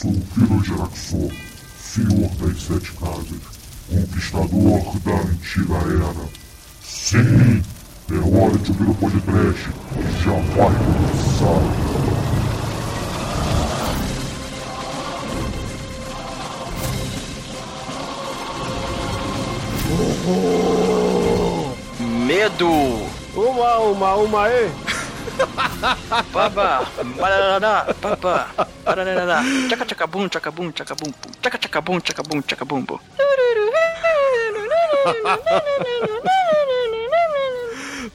sou o Kiro Geraxor, senhor das sete casas, conquistador da antiga era. Sim, é hora de ouvir o podcast, já vai começar. Medo! Uma, uma, uma aí! Papa! Parará, papa! Parará! Tchaca tchaca bum, tchaca bum, tchaca bum. Tchaca tchaca bum, tchaca bum, tchaca bum, bum.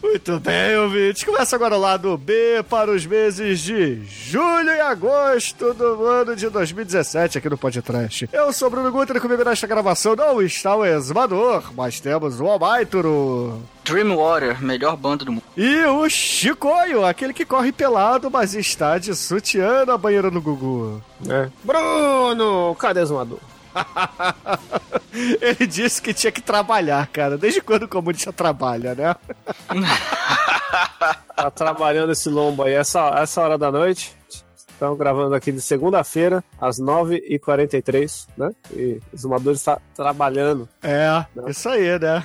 Muito bem, ouvintes. Começa agora o lado B para os meses de julho e agosto do ano de 2017 aqui no Podcast. Eu sou o Bruno Guter e comigo nesta gravação não está o Exumador, mas temos o Almaituro. Dreamwater, melhor banda do mundo. E o Chicoio, aquele que corre pelado, mas está de sutiã na banheira no Gugu. É. Bruno, cadê o Exumador? Ele disse que tinha que trabalhar, cara. Desde quando o comunista trabalha, né? tá trabalhando esse lombo aí essa, essa hora da noite. Estamos gravando aqui de segunda-feira, às 9h43, né? E o Zumador está trabalhando. É, Não. isso aí, né?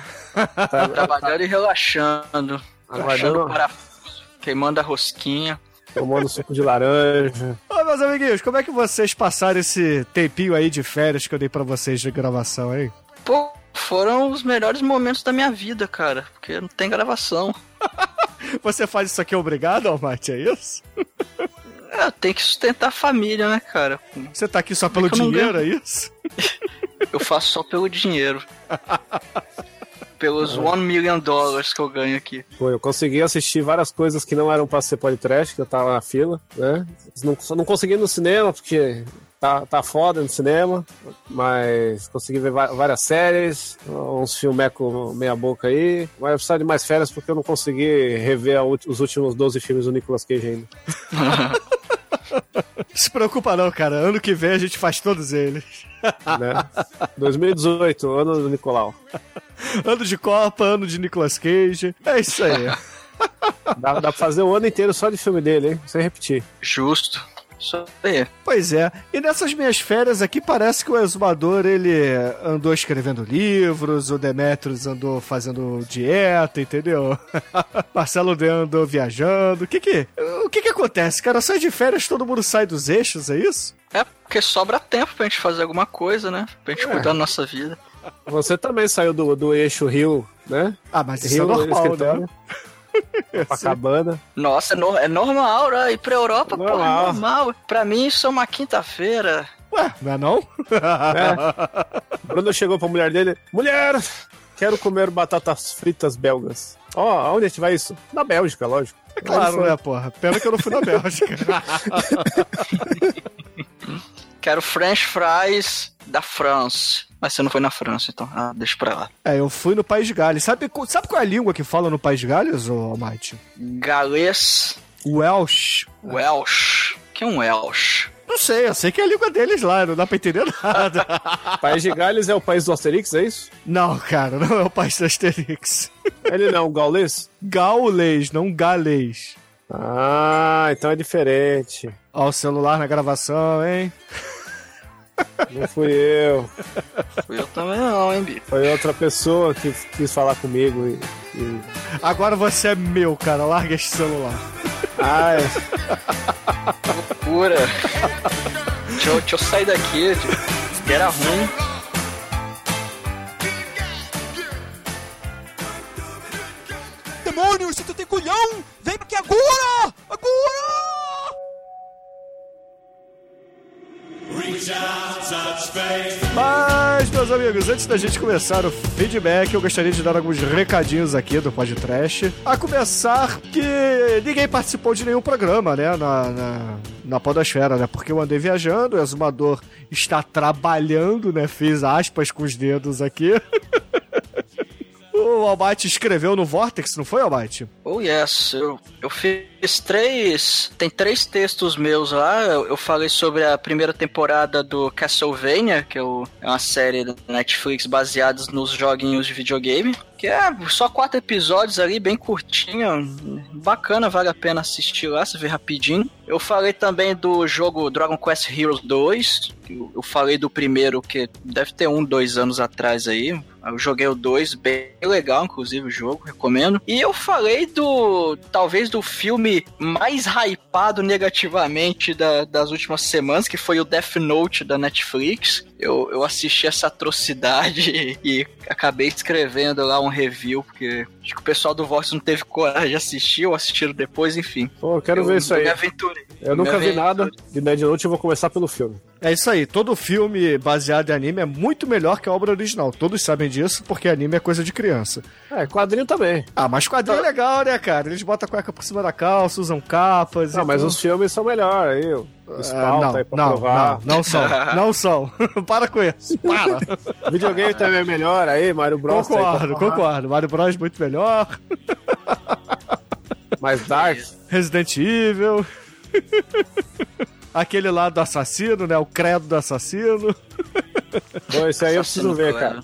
Tá trabalhando e relaxando. Relaxando o parafuso, queimando a rosquinha tomando suco de laranja. Ô, meus amiguinhos, como é que vocês passaram esse tempinho aí de férias que eu dei pra vocês de gravação aí? Pô, foram os melhores momentos da minha vida, cara, porque não tem gravação. Você faz isso aqui obrigado, Almate, é isso? É, tem que sustentar a família, né, cara? Você tá aqui só pelo dinheiro, é isso? eu faço só pelo dinheiro. pelos one million dollars que eu ganho aqui. Pô, eu consegui assistir várias coisas que não eram pra ser podcast, que eu tava na fila, né? Não, não consegui no cinema, porque tá, tá foda no cinema, mas consegui ver várias séries, uns filmecos meia boca aí, mas eu precisava de mais férias porque eu não consegui rever os últimos 12 filmes do Nicolas Cage ainda. Se preocupa não, cara. Ano que vem a gente faz todos eles. Né? 2018, ano do Nicolau. ano de Copa, ano de Nicolas Cage. É isso aí. dá, dá pra fazer o ano inteiro só de filme dele, hein? Sem repetir. Justo. Isso aí. Pois é. E nessas minhas férias aqui parece que o exumador ele andou escrevendo livros, o Demetrius andou fazendo dieta, entendeu? Marcelo D andou viajando. O que que, o que que acontece, cara? Sai de férias, todo mundo sai dos eixos, é isso? É, porque sobra tempo pra gente fazer alguma coisa, né? Pra gente é. cuidar da nossa vida. Você também saiu do, do eixo Rio, né? Ah, mas isso Rio, é normal, né? Copacabana. Nossa, é, no, é normal, né? Ir pra Europa, normal. porra, é normal. Pra mim, isso é uma quinta-feira. Ué, não é não? É. Bruno chegou pra mulher dele. Mulher, quero comer batatas fritas belgas. Ó, oh, aonde a gente vai isso? Na Bélgica, lógico. É claro, né, porra? Pena que eu não fui na Bélgica. quero french fries da France. Mas você não foi na França, então. Ah, deixa pra lá. É, eu fui no País de Gales. Sabe, sabe qual é a língua que fala no País de Gales, ô Almighty? Galês. Welsh. Welsh. que é um Welsh? Não sei, eu sei que é a língua deles lá, não dá pra entender nada. país de Gales é o país do Asterix, é isso? Não, cara, não é o país do Asterix. Ele não é um gaulês? Gaulês, não galês. Ah, então é diferente. Ó o celular na gravação, hein? Não fui eu. Fui eu também não, hein, Bi? Foi outra pessoa que quis falar comigo e, e... Agora você é meu, cara. Larga esse celular. Ai. Loucura. deixa, eu, deixa eu sair daqui. Que era ruim. Demônio, se tu tem culhão, vem aqui agora! Agora! Mas, meus amigos, antes da gente começar o feedback, eu gostaria de dar alguns recadinhos aqui do podcast. A começar que ninguém participou de nenhum programa, né, na, na, na podosfera, né, porque eu andei viajando, o exumador está trabalhando, né, fiz aspas com os dedos aqui. o Albite escreveu no Vortex, não foi, Albite? Oh, yes. Eu, eu fiz três. Tem três textos meus lá. Eu, eu falei sobre a primeira temporada do Castlevania, que é uma série da Netflix baseada nos joguinhos de videogame Que é só quatro episódios ali, bem curtinho. Bacana, vale a pena assistir lá, você vê rapidinho. Eu falei também do jogo Dragon Quest Heroes 2. Eu falei do primeiro, que deve ter um, dois anos atrás aí. Eu joguei o 2, bem legal, inclusive, o jogo, recomendo. E eu falei do. talvez do filme mais hypado negativamente da, das últimas semanas, que foi o Death Note da Netflix. Eu, eu assisti essa atrocidade e acabei escrevendo lá um review, porque acho que o pessoal do Vox não teve coragem de assistir, ou assistiram depois, enfim. Pô, eu quero eu, ver isso aí. Eu nunca vi nada de Dead Note, eu vou começar pelo filme. É isso aí, todo filme baseado em anime é muito melhor que a obra original. Todos sabem disso, porque anime é coisa de criança. É, quadrinho também. Ah, mas quadrinho é legal, né, cara? Eles botam a cueca por cima da calça, usam capas. Não, mas tudo. os filmes são melhores aí. Espalta não, aí pra não, provar. não, não são, não são. Para com isso, para. Videogame também é melhor aí, Mario Bros. tá Concordo, concordo. Mario Bros muito melhor. Mais Dark. Resident Evil. Aquele lá do assassino, né? O credo do assassino. Pô, esse aí eu preciso ver, cara.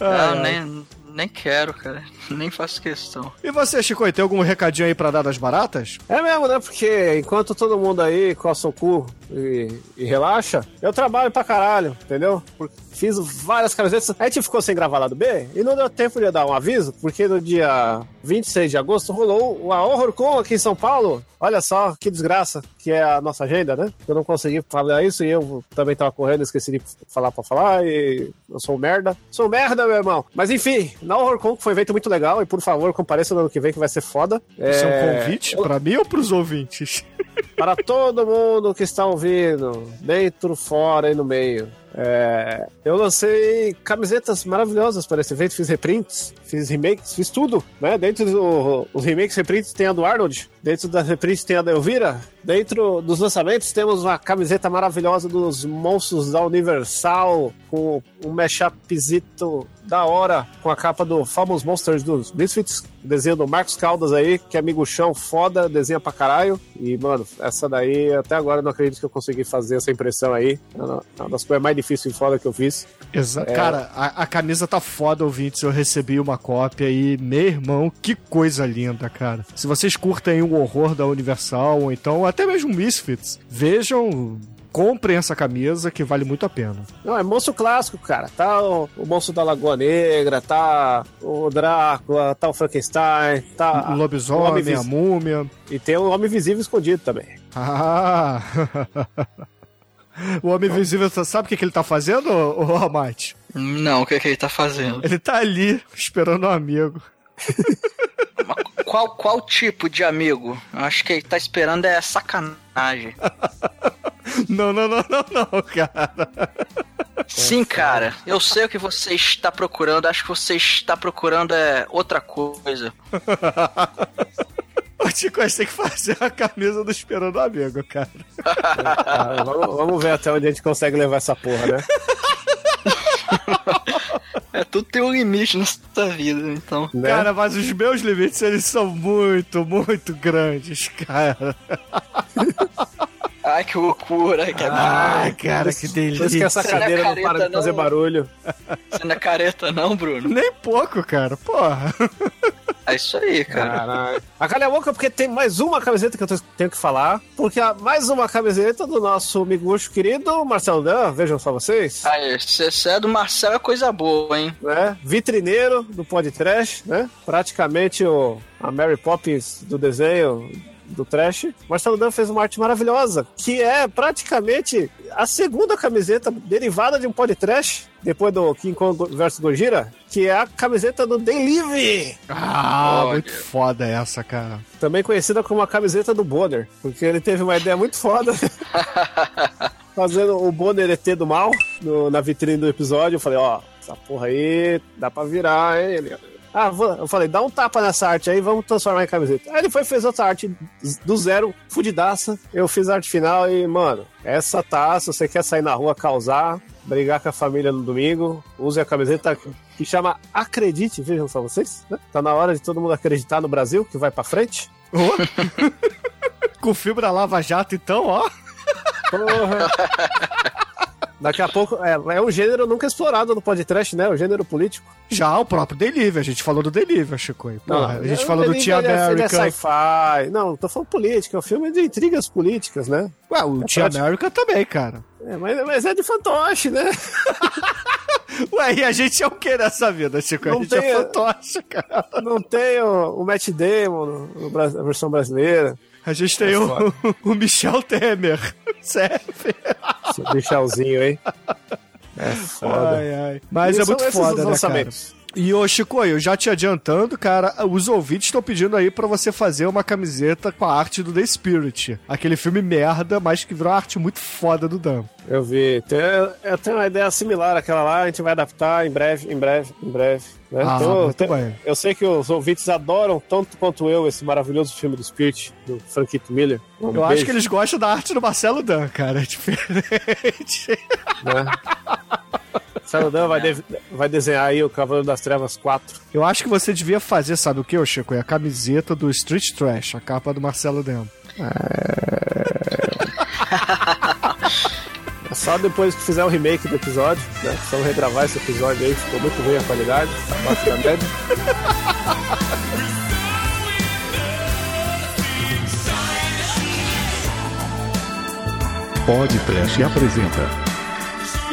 Ah, nem, nem quero, cara. Nem faço questão. E você, Chico, tem algum recadinho aí pra dar das baratas? É mesmo, né? Porque enquanto todo mundo aí coça o cu e, e relaxa, eu trabalho pra caralho, entendeu? Porque fiz várias camisetas. A gente ficou sem gravar lá do B e não deu tempo de dar um aviso, porque no dia 26 de agosto rolou o HorrorCon aqui em São Paulo. Olha só que desgraça que é a nossa agenda, né? Eu não consegui falar isso e eu também tava correndo, esqueci de falar pra falar e eu sou um merda. Sou um merda, meu irmão. Mas enfim, na HorrorCon que foi um evento muito legal e por favor compareça no ano que vem que vai ser foda. Isso é um É, convite pra mim ou pros ouvintes? para todo mundo que está ouvindo, dentro, fora e no meio. É, eu lancei camisetas maravilhosas para esse evento, fiz reprints, fiz remakes, fiz tudo, né? Dentro dos remakes, reprints tem a do Arnold, dentro das reprints tem a da Elvira, dentro dos lançamentos temos uma camiseta maravilhosa dos monstros da Universal, com um mashupzito da hora, com a capa do Famous Monsters dos Misfits, desenho do Marcos Caldas aí, que é amigo chão, foda, desenha pra caralho. E, mano, essa daí, até agora eu não acredito que eu consegui fazer essa impressão aí. É uma uma das coisas mais difíceis e foda que eu fiz. Exa Cara, a, a camisa tá foda, ouvintes. Eu recebi uma cópia e, meu irmão, que coisa linda, cara. Se vocês curtem o horror da Universal, ou então até mesmo Misfits, vejam, comprem essa camisa que vale muito a pena. Não, é monstro clássico, cara. Tá o, o monstro da Lagoa Negra, tá o Drácula, tá o Frankenstein, tá o o lobisomem, Homem a múmia. e tem o Homem Visível escondido também. Ah! o Homem Invisível, sabe o que, que ele tá fazendo, ô ô, Amate? Não, o que, que ele tá fazendo? Ele tá ali, esperando um amigo. Qual, qual tipo de amigo? Eu acho que ele tá esperando é sacanagem. Não, não, não, não, não, cara. Sim, cara. Eu sei o que você está procurando. Acho que você está procurando é outra coisa. O Tico vai ter que fazer a camisa do Esperando Amigo, cara. Ah, vamos, vamos ver até onde a gente consegue levar essa porra, né? É, tudo tem um limite nessa vida, então. Né? Cara, mas os meus limites, eles são muito, muito grandes, cara. Ai, que loucura. Que Ai, cara, que Por isso que delícia. essa não é cadeira não careta, para de fazer não. barulho. Você não é careta, não, Bruno? Nem pouco, cara. Porra. É isso aí, cara. Caralho. A calha boca porque tem mais uma camiseta que eu tenho que falar. Porque há mais uma camiseta do nosso miguxo querido Marcelo Dan, vejam só vocês. Aí, se você é do Marcel, é coisa boa, hein? Né? Vitrineiro do podcast, né? Praticamente o, a Mary Poppins do desenho do Trash. Marcelo Dan fez uma arte maravilhosa, que é praticamente a segunda camiseta derivada de um podcast, depois do King Kong vs Gojira, que é a camiseta do Delivery. Ah, Olha. muito foda essa, cara. também conhecida como a camiseta do Bonner, porque ele teve uma ideia muito foda. Fazendo o Bonner ET do mal no- na vitrine do episódio. Eu falei, ó, essa porra aí dá pra virar, hein? Ele, ah, vou- eu falei, dá um tapa nessa arte aí, vamos transformar em camiseta. Aí ele foi e fez outra arte do zero, fudidaça. Eu fiz a arte final e, mano, essa tá, se você quer sair na rua causar, brigar com a família no domingo, use a camiseta que chama Acredite, vejam só vocês. né? Tá na hora de todo mundo acreditar no Brasil, que vai pra frente. Com fibra lava-jato, então, ó. Porra. Daqui a pouco, é, é um gênero nunca explorado no podcast, né? O gênero político. Já o próprio Delivery, a gente falou do Delivery, Chico. Porra, a gente falou do Tia Ele é America. sci-fi. Não, tô falando política. É um filme de intrigas políticas, né? Ué, o Tia pode- America também, cara. É, mas, mas é de fantoche, né? Ué, e a gente é o que nessa vida, Chico? A Não gente tem- é fantoche, cara. Não tem o, o Matt Damon na versão brasileira. A gente tem o, o Michel Temer. Serve. Esse Michelzinho, hein? É foda. Ai, ai. Mas E é muito foda, né, lançamentos. E ô Chico, eu já te adiantando, cara, os ouvintes estão pedindo aí pra você fazer uma camiseta com a arte do The Spirit. Aquele filme merda, mas que virou uma arte muito foda do Dan. Eu vi. Eu tenho uma ideia similar àquela lá, a gente vai adaptar em breve, em breve, em breve. Né? Ah, Então, muito tem- bem. eu sei que os ouvintes adoram tanto quanto eu esse maravilhoso filme do Spirit, do Franquito Miller. Um Eu acho beijo, que eles gostam da arte do Marcelo Dan, cara. É diferente. Né? Saludan vai, de- vai desenhar aí o Cavaleiro das Trevas 4. Eu acho que você devia fazer, sabe o que, Chico? É a camiseta do Street Trash, a capa do Marcelo Dan. É só depois que fizer o remake do episódio, né? Precisamos regravar esse episódio aí, ficou muito ruim a qualidade, tá abaixo da média. Pod Trash apresenta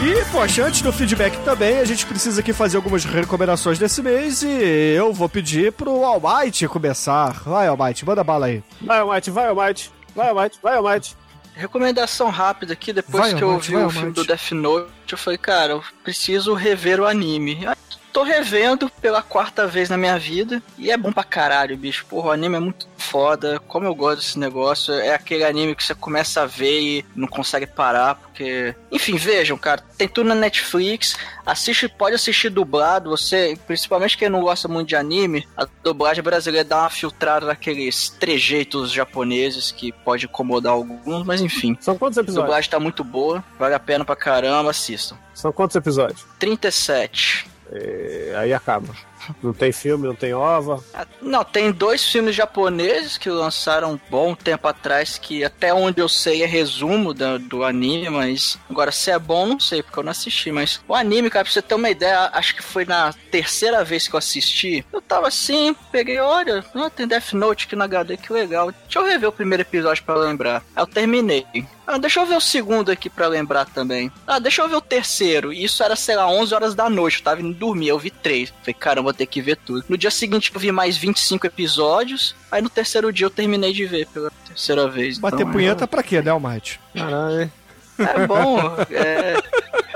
E, poxa, antes do feedback também, a gente precisa aqui fazer algumas recomendações desse mês e eu vou pedir pro Almighty começar. Vai, Almighty, manda bala aí. Vai, Almighty, vai, Almighty, vai, Almighty, vai, Almighty. Recomendação rápida aqui, depois Vai, que eu vi o filme do Death Note, eu falei, cara, eu preciso rever o anime. Aí, Tô revendo pela quarta vez na minha vida e é bom pra caralho, bicho. Porra, o anime é muito foda. Como eu gosto desse negócio, é aquele anime que você começa a ver e não consegue parar, porque. Enfim, vejam, cara, tem tudo na Netflix. Assiste, pode assistir dublado. Você, principalmente quem não gosta muito de anime, a dublagem brasileira dá uma filtrada naqueles trejeitos japoneses que pode incomodar alguns, mas enfim. São quantos A episódios? dublagem tá muito boa, vale a pena pra caramba, assistam. São quantos episódios? 37. É, aí acaba. Não tem filme, não tem ova. Ah, Não, tem dois filmes japoneses que lançaram um bom tempo atrás, que até onde eu sei é resumo da- do anime, mas agora se é bom, não sei, porque eu não assisti. Mas o anime, cara, pra você ter uma ideia, acho que foi na terceira vez que eu assisti. Eu tava assim, peguei, olha, ah, tem Death Note aqui na HD, que legal. Deixa eu rever o primeiro episódio pra lembrar. Aí eu terminei. Ah, deixa eu ver o segundo aqui pra lembrar também. Ah, deixa eu ver o terceiro. Isso era, sei lá, 11 horas da noite. Eu tava indo dormir, eu vi três. Falei, caramba, ter que ver tudo. No dia seguinte eu vi mais 25 episódios. Aí no terceiro dia eu terminei de ver pela terceira vez. Bater então, punheta pra quê, né, Almighty? Caralho. É bom, é,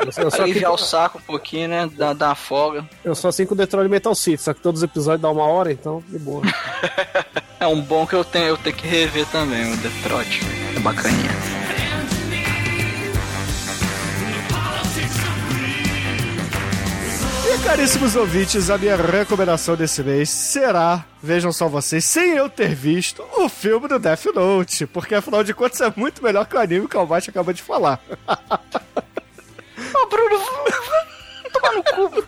Eu sou aliviar o saco um pouquinho, né? Dar, dar uma folga. eu sou assim com o Detroit Metal City, só que todos os episódios dão uma hora, então de boa. É um bom que eu tenho, eu tenho que rever também, o Detroit. É bacaninha. Caríssimos ouvintes, a minha recomendação desse mês será, vejam só vocês, sem eu ter visto o filme do Death Note, porque afinal de contas é muito melhor que o anime que o Almighty acabou de falar. Ô, Bruno, tomar no cu.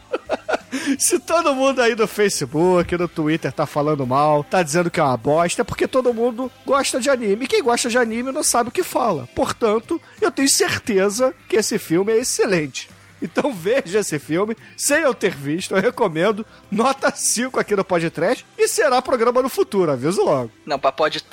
Se todo mundo aí no Facebook, no Twitter tá falando mal, tá dizendo que é uma bosta, é porque todo mundo gosta de anime. E quem gosta de anime não sabe o que fala. Portanto, eu tenho certeza que esse filme é excelente. Então veja esse filme, sem eu ter visto, eu recomendo, nota 5 aqui no podcast e será programa no futuro, aviso logo. Não, pra pod,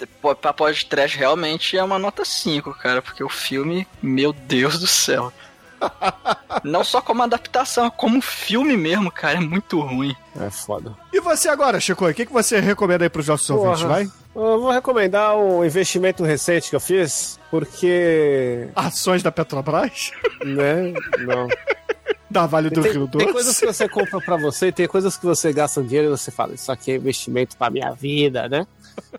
pra pod trash realmente é uma nota 5, cara, porque o filme, meu Deus do céu. Não só como adaptação, como filme mesmo, cara, é muito ruim. É foda. E você agora, Chico, o que, que você recomenda aí pros nossos Porra. ouvintes, vai? Eu vou recomendar um investimento recente que eu fiz, porque. Ações da Petrobras? Né? Não. Da Vale do Tem, Rio tem Doce? coisas que você compra pra você e tem coisas que você gasta dinheiro e você fala, isso aqui é investimento pra minha vida, né?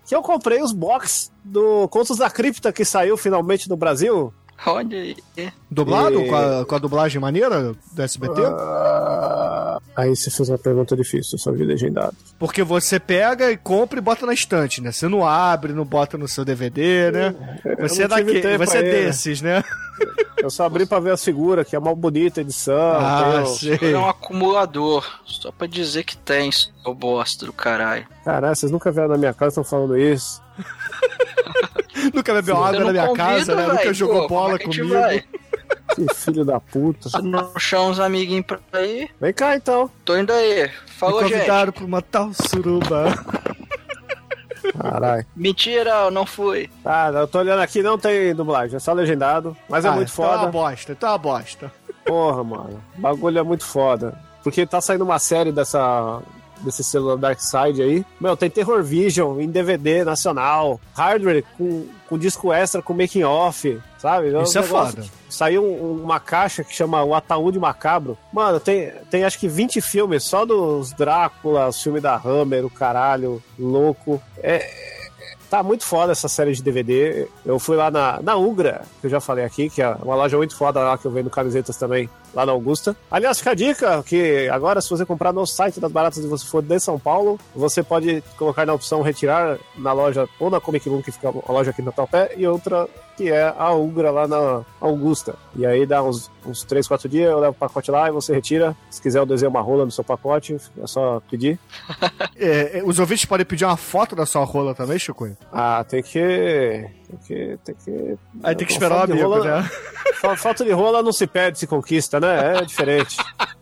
Que eu comprei os box do Contos da Cripta que saiu finalmente no Brasil. Olha aí. Dublado? E- Com, a, com a dublagem maneira do SBT? Ah, aí você fez uma pergunta difícil, vi legendado. Porque você pega e compra e bota na estante, né? Você não abre, não bota no seu DVD, né? Você é não tive daquele, tempo você é desses, né? Eu só abri pra ver as figuras, que é mal bonita a edição. Ah. É um acumulador. Só pra dizer que tem, seu bosta do caralho. Caralho, vocês nunca vieram na minha casa e estão falando isso. Nunca bebeu água na minha convido, casa, né? Nunca jogou Pô, bola é a comigo. Que filho da puta. Não chama os amiguinhos pra ir, Vem cá então. tô indo aí. Me Falou, gente. convidaram pra uma tal suruba. Caralho. Mentira, eu não fui. Tá, eu tô olhando aqui, não tem dublagem, é só legendado. Mas é Ah, muito então É uma foda. bosta, então é uma bosta. Porra, mano. O bagulho é muito foda. Porque tá saindo uma série dessa. Desse celular Dark Side aí. Meu, tem Terror Vision em DVD nacional. Hardware com, com disco extra com making off. Sabe? Isso um é foda. Saiu um- uma caixa que chama O Ataúde Macabro. Mano, tem, tem acho que 20 filmes só dos Drácula, os filmes da Hammer, o caralho, louco. É, Tá muito foda essa série de DVD. Eu fui lá na, na Ugra, que eu já falei aqui, que é uma loja muito foda lá que eu vendo camisetas também, lá na Augusta. Aliás, fica a dica que agora, se você comprar no site das Baratas e você for de São Paulo, você pode colocar na opção retirar na loja, ou na Comic Book, que fica a loja aqui no Taupe, e outra que é a Ugra lá na Augusta. E aí dá uns, uns 3, 4 dias, eu levo o pacote lá e você retira. Se quiser eu desenho uma rola no seu pacote, é só pedir. É, é, os ouvintes podem pedir uma foto da sua rola também, Chico? Ah, tem que. Tem que. Tem que. Aí tem que esperar o amigo, rola- né? Falta de rola não se perde, se conquista, né? É diferente.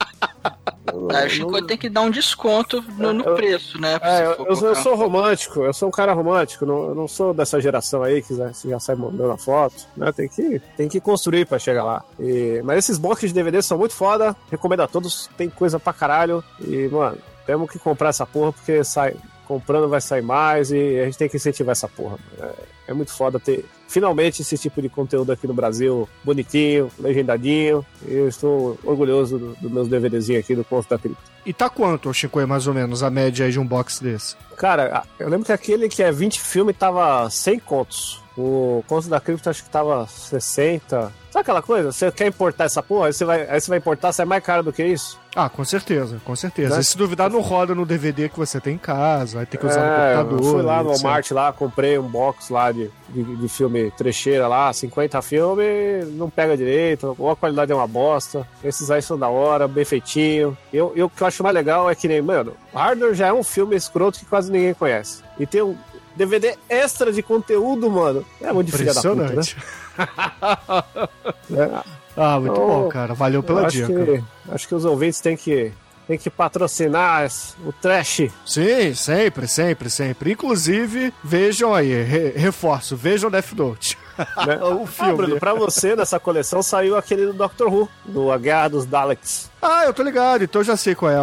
Aí o Chico tem que dar um desconto no, no Eu- preço, né? É, eu, eu sou- romântico, eu sou um cara romântico, não, eu não sou dessa geração aí que já, já sai mandando a foto, né? Tem que, tem que construir pra chegar lá. E- mas esses boxes de DVD são muito foda, recomendo a todos, tem coisa pra caralho. E, mano, temos que comprar essa porra porque sai, comprando vai sair mais e a gente tem que incentivar essa porra. mano. É, é muito foda ter finalmente esse tipo de conteúdo aqui no Brasil, bonitinho, legendadinho. E eu estou orgulhoso do- dos meus DVDzinhos aqui do Conto da Cripta. E tá quanto, Chico, mais ou menos, a média aí de um box desse? Cara, eu lembro que aquele que é 20 filme tava 100 contos. O Conto da Cripta acho que tava 60. Sabe aquela coisa? Você quer importar essa porra, aí você vai, aí você vai importar, sai mais caro do que isso? Ah, com certeza, com certeza. Né? E se duvidar, não roda no DVD que você tem em casa, vai ter que usar É, no eu computador. fui lá no. Walmart lá, comprei um box lá de, de, de filme trecheira lá, 50 filmes, não pega direito, ou a qualidade é uma bosta. Esses aí são da hora, bem feitinho. Eu, eu, o que eu acho mais legal é que nem, mano, Hardware já é um filme escroto que quase ninguém conhece. E tem um DVD extra de conteúdo, mano. É muito filha da puta, né? Impressionante. É, Ah, muito Eu- bom, cara. Valeu eu pela dica. que, acho que os ouvintes têm que, têm que patrocinar o trash. Sim, sempre, sempre, sempre. Inclusive, vejam aí, re- reforço, vejam Death Note. Né? O Ah, filme. Bruno, pra você, nessa coleção, saiu aquele do Doctor Who, do A Guerra dos Daleks. Ah, eu tô ligado, então eu já sei qual é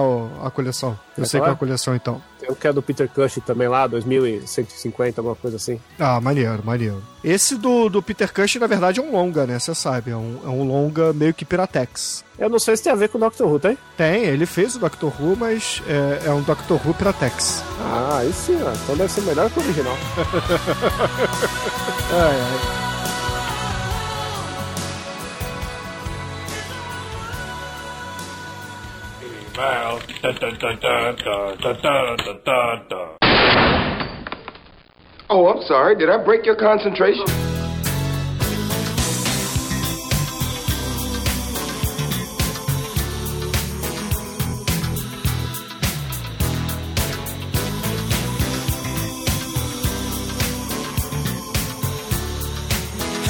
a coleção. Eu É sei qual é é? a coleção, então. Tem o que é do Peter Cushing também lá, 2150, alguma coisa assim. Ah, maneiro, maneiro. Esse do, do Peter Cushing, na verdade, é um longa, né? Você sabe, é um, é um longa meio que Piratex. Eu não sei se tem a ver com o Doctor Who, tem? Tem, ele fez o Doctor Who, mas é, é um Doctor Who Piratex. Ah, aí sim, então deve ser melhor que o original. Ai, ai. Oh, I'm sorry. Did I break your concentration?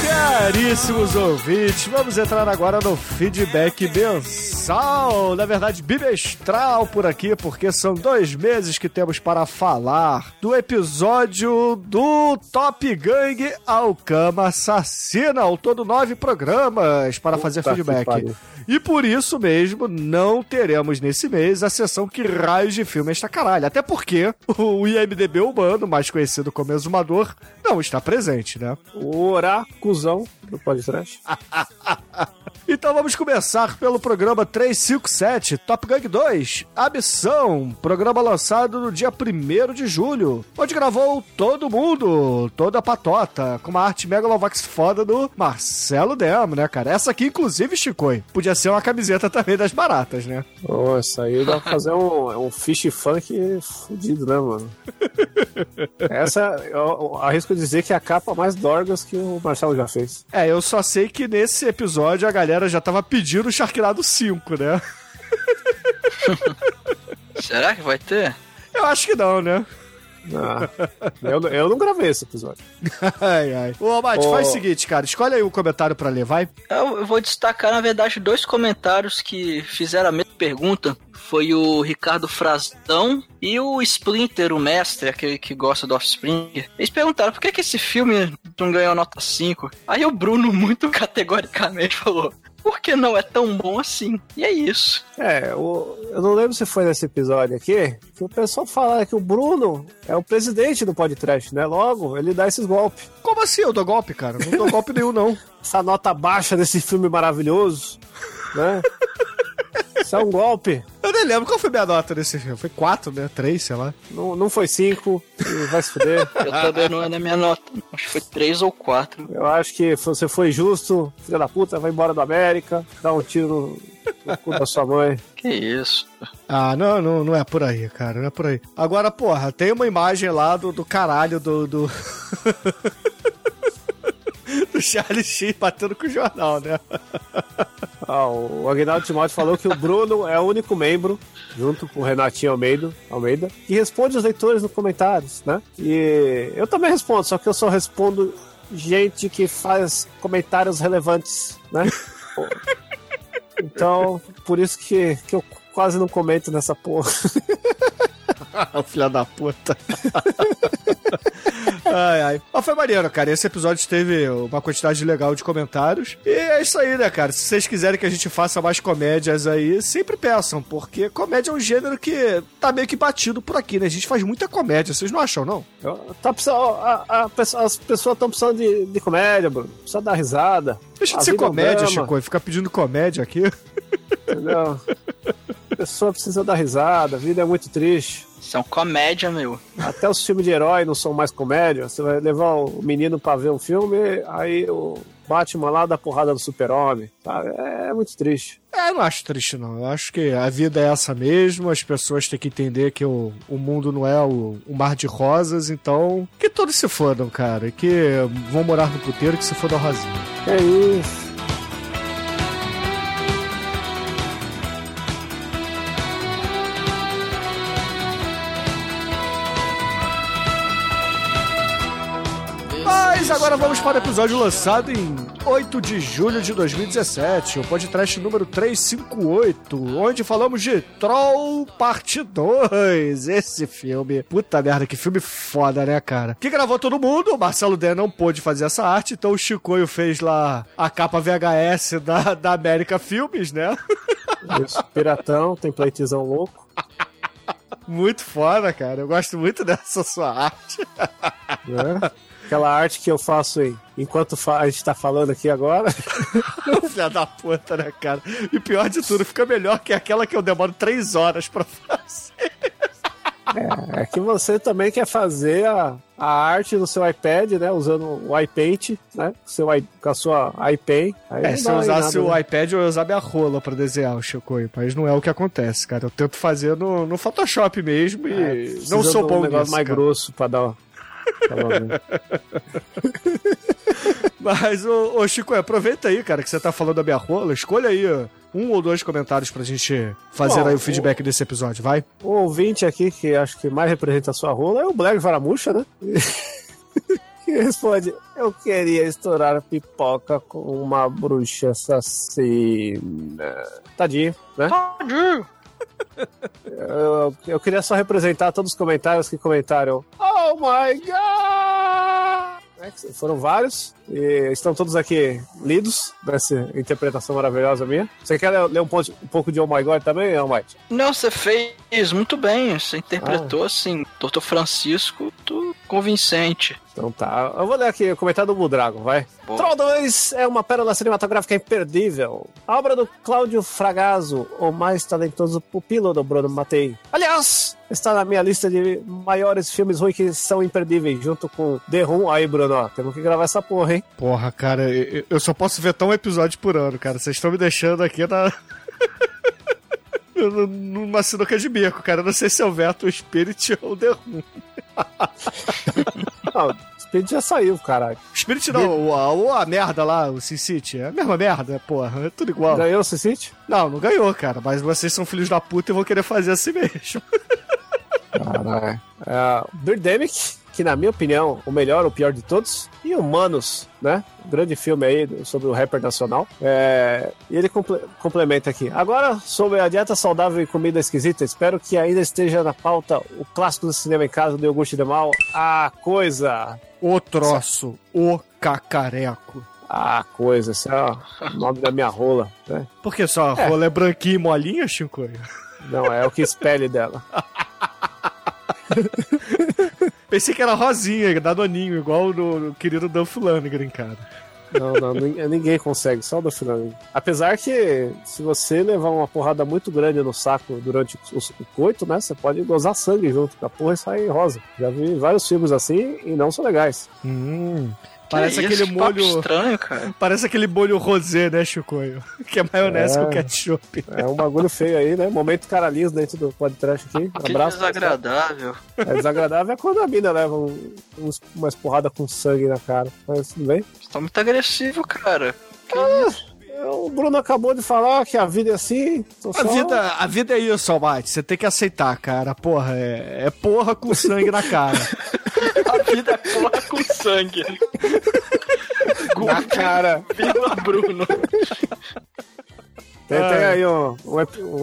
Caríssimos ouvintes, vamos entrar agora no feedback mensal, na verdade bimestral por aqui, porque são dois meses que temos para falar do episódio do Top Gang ao Cama Assassina, ao todo nove programas para fazer Puta que feedback. E por isso mesmo, não teremos nesse mês a sessão que raios de filme é esta caralho. Até porque o IMDB humano, mais conhecido como Exumador, não está presente, né? O oracuzão do podcast. Então vamos começar pelo programa 357, Top Gun 2, A Missão, programa lançado no dia 1 de julho, onde gravou todo mundo, toda a patota, com uma arte Megalovax foda do Marcelo Demo, né, cara? Essa aqui, inclusive, Chicoi, podia ser uma camiseta também das baratas, né? Nossa, aí dá pra fazer um, um fish funk fudido, né, mano? Essa, eu, eu arrisco dizer que é a capa mais dorgas que o Marcelo já fez. É, eu só sei que nesse episódio a galera já tava pedindo o Sharknado 5, né? Será que vai ter? Eu acho que não, né? Ah, eu, eu não gravei esse episódio. ai, ai. Ô, Mate, Ô. faz o seguinte, cara. Escolhe aí o comentário pra ler, vai. Eu eu vou destacar, na verdade, dois comentários que fizeram a mesma pergunta. Foi o Ricardo Frazão e o Splinter, o mestre, aquele que gosta do Offspring. Eles perguntaram por que, que esse filme não ganhou nota 5. Aí o Bruno, muito categoricamente, falou: por que não é tão bom assim? E é isso. É, o- eu não lembro se foi nesse episódio aqui, que o pessoal fala que o Bruno é o presidente do podcast, né? Logo, ele dá esses golpes. Como assim eu dou golpe, cara? Não dou golpe nenhum, não. Essa nota baixa desse filme maravilhoso, né? Isso é um golpe. Eu nem lembro qual foi minha nota desse filme. Foi 4, né? 3, sei lá. Não, não foi cinco, e vai se fuder. Eu também não é na minha nota. Acho que foi 3 ou 4. Eu acho que você foi justo, filha da puta, vai embora do América, dá um tiro no cu da sua mãe. Que isso. Ah, não, não, não é por aí, cara. Não é por aí. Agora, porra, tem uma imagem lá do, do caralho do. do... do Charlie Sheen batendo com o jornal, né? Ah, o Aguinaldo Timóteo falou que o Bruno é o único membro, junto com o Renatinho Almeida, Almeida, que responde os leitores nos comentários, né? E eu também respondo, só que eu só respondo gente que faz comentários relevantes, né? Então, por isso que, que eu quase não comento nessa porra. o filho da puta. ai, ai. Mas foi maneiro, cara. Esse episódio teve uma quantidade legal de comentários. E é isso aí, né, cara? Se vocês quiserem que a gente faça mais comédias aí, sempre peçam, porque comédia é um gênero que tá meio que batido por aqui, né? A gente faz muita comédia, vocês não acham, não? Tá precisando, a- a as pessoas estão precisando de, de comédia, Bruno. Precisa dar risada. Deixa A de ser é comédia, drama. Chico, e ficar pedindo comédia aqui. Entendeu? A pessoa precisa dar risada, a vida é muito triste. Isso é comédia, meu. Até os filmes de herói não são mais comédia. Você vai levar o menino pra ver um filme, aí o Batman lá dá porrada no super-homem. sabe? É muito triste. É, eu não acho triste, não. Eu acho que a vida é essa mesmo, as pessoas têm que entender que o, o mundo não é o, o mar de rosas, então que todos se fodam, cara. Que vão morar no puteiro que se foda o Rosinha. É isso. Agora vamos para o episódio lançado em 8 de julho de 2017, o podcast número 358, onde falamos de Troll Parte 2. Esse filme, puta merda, que filme foda, né, cara? Que gravou todo mundo, o Marcelo Den não pôde fazer essa arte, então o Chicoio fez lá a capa VHS da, da América Filmes, né? Isso. Piratão, templatezão louco. Muito foda, cara. Eu gosto muito dessa sua arte. Né? Aquela arte que eu faço aí, enquanto a gente tá falando aqui agora. Filha da puta, né, cara? E pior de tudo, fica melhor que aquela que eu demoro três horas pra fazer. É que você também quer fazer a, a arte no seu iPad, né? Usando o iPaint, né? Com, seu, i- com a sua iPen. Aí É, se eu usasse nada, o né? iPad, eu ia usar minha rola pra desenhar o Chicoio, mas não é o que acontece, cara. Eu tento fazer no, no Photoshop mesmo e É, não sou bom um negócio nisso, mais cara. grosso pra dar. Pra dar- Mas, ô, ô Chico, aproveita aí, cara, que você tá falando da minha rola. Escolha aí um ou dois comentários pra gente fazer Bom, aí o feedback desse episódio, vai? O ouvinte aqui, que acho que mais representa a sua rola, é o Black Varamuxa, né? que responde: Eu queria estourar pipoca com uma bruxa assassina. Tadinho, né? Tadinho. Eu, eu queria só representar todos os comentários que comentaram: Oh my god! Que Foram vários e estão todos aqui lidos nessa interpretação maravilhosa minha. Você quer ler, um, ponto- um pouco de Oh My God também, Almighty? Não, você fez muito bem. Você interpretou, assim, Dr. Francisco, tu convincente. Então tá. Eu vou ler aqui o comentário do Budragon, vai. Boa. Troll 2 é uma pérola cinematográfica imperdível. A obra do Cláudio Fragaso, o mais talentoso pupilo do Bruno Matei. Aliás, está na minha lista de maiores filmes ruins que são imperdíveis, junto com The Room. Aí, Bruno, ó, temos que gravar essa porra, hein? Porra, cara, eu eu só posso ver tão um episódio por ano, cara. Vocês estão me deixando aqui na. Numa sinuca de bico, cara. Eu não sei se eu veto o Spirit ou o The Room. Não, o Speed já saiu, caralho. Spirit não, ou a, merda lá, o Sin City. É a mesma merda, porra. É tudo igual. Ganhou o City? Não, não ganhou, cara. Mas vocês são filhos da puta e vão querer fazer assim mesmo. Caralho. É, Birdemic, que na minha opinião, o melhor, o pior de todos. E Humanos, né? Um grande filme aí sobre o rapper nacional. É, e ele comple complementa aqui. Agora, sobre a dieta saudável e comida esquisita, espero que ainda esteja na pauta o clássico do cinema em casa do iogurte de mal, a coisa. O troço, o cacareco. A coisa, esse é o nome da minha rola, né? Por que só a rola é branquinha e molinha, Chico? Não, é o que espelhe dela. Pensei que era rosinha, da Doninho, igual no querido Dan Fulano, cara. Não, não, ninguém consegue, só o do Fulano. Apesar que se você levar uma porrada muito grande no saco durante o, o coito, né, você pode gozar sangue junto, a porra sai rosa. Já vi vários filmes assim e não são legais. Hum. Parece aquele molho. estranho, cara. Parece aquele molho rosé, né, Chicoio? Que é maionese É. com ketchup. É um bagulho feio aí, né? Momento caralhinhos dentro do podcast aqui. Que Abraço. desagradável. É desagradável é quando a mina leva um, uns, umas porradas com sangue na cara. Mas tudo bem. Você tá muito agressivo, cara. O Bruno acabou de falar que a vida é assim. tô A só- vida, a vida é isso, Almighty. Você tem que aceitar, cara. Porra, é, é porra com sangue na cara. A vida é porra com sangue. Na cara. Vila Bruno. Tem, tem Ah. aí um, um,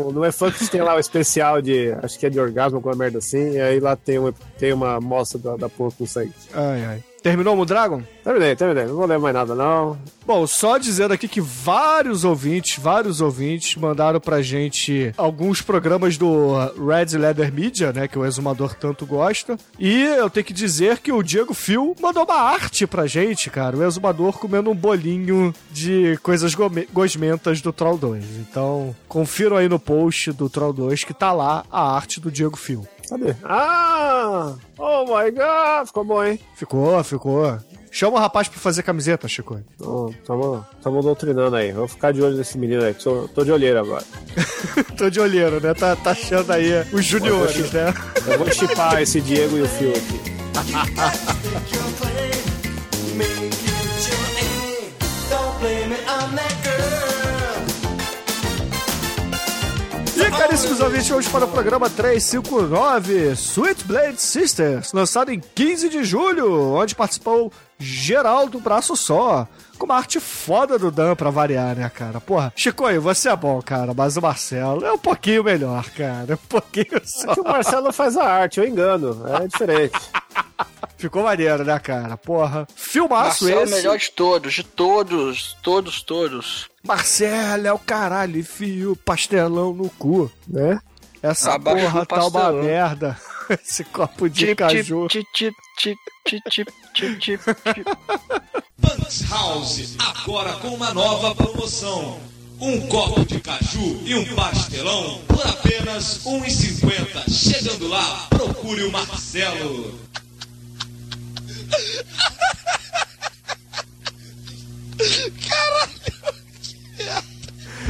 um- No E-Funk tem lá o especial de. Acho que é de orgasmo, alguma merda assim. E aí lá tem, um, tem uma mostra da, da porra com sangue. Ai, ai. Terminou o Dragon? Terminei, terminei. Não vou ler mais nada, não. Bom, só dizendo aqui que vários ouvintes, vários ouvintes mandaram pra gente alguns programas do Red Leather Media, né, que o Exumador tanto gosta. E eu tenho que dizer que o Diego Phil mandou uma arte pra gente, cara. O Exumador comendo um bolinho de coisas gosmentas do Troll 2. Então, confiram aí no post do Troll 2 que tá lá a arte do Diego Phil. Cadê? Ah! Oh my god! Ficou bom, hein? Ficou, ficou. Chama o rapaz pra fazer camiseta, Chico. Tamo, tamo doutrinando aí. Vou ficar de olho nesse menino aí, que sou, tô de olheiro agora. Tô de olheiro, né? Tá, tá achando aí os juniores, né? Eu vou chipar esse Diego e o Fio aqui. caríssimos ouvintes, vamos para o programa 359, Sweet Blade Sisters, lançado em 15 de julho, onde participou Geraldo Braço Só, com uma arte foda do Dan pra variar, né, cara? Porra, Chicoio, você é bom, cara, mas o Marcelo é um pouquinho melhor, cara, um pouquinho só. É que o Marcelo faz a arte, eu engano. É diferente. Ficou maneiro, né, cara? Porra, filmaço Marcelo é o esse. melhor de todos, de todos, todos, todos. Marcelo é o caralho, enfia o pastelão no cu. né? Essa Abaixa porra tá uma merda. Esse copo de Tip, caju. tip, tip, tip, tip, tip, tip, tip, tip. Punks House, agora com uma nova promoção. Um copo de caju e um pastelão por apenas R$ 1,50. Chegando lá, procure o Marcelo.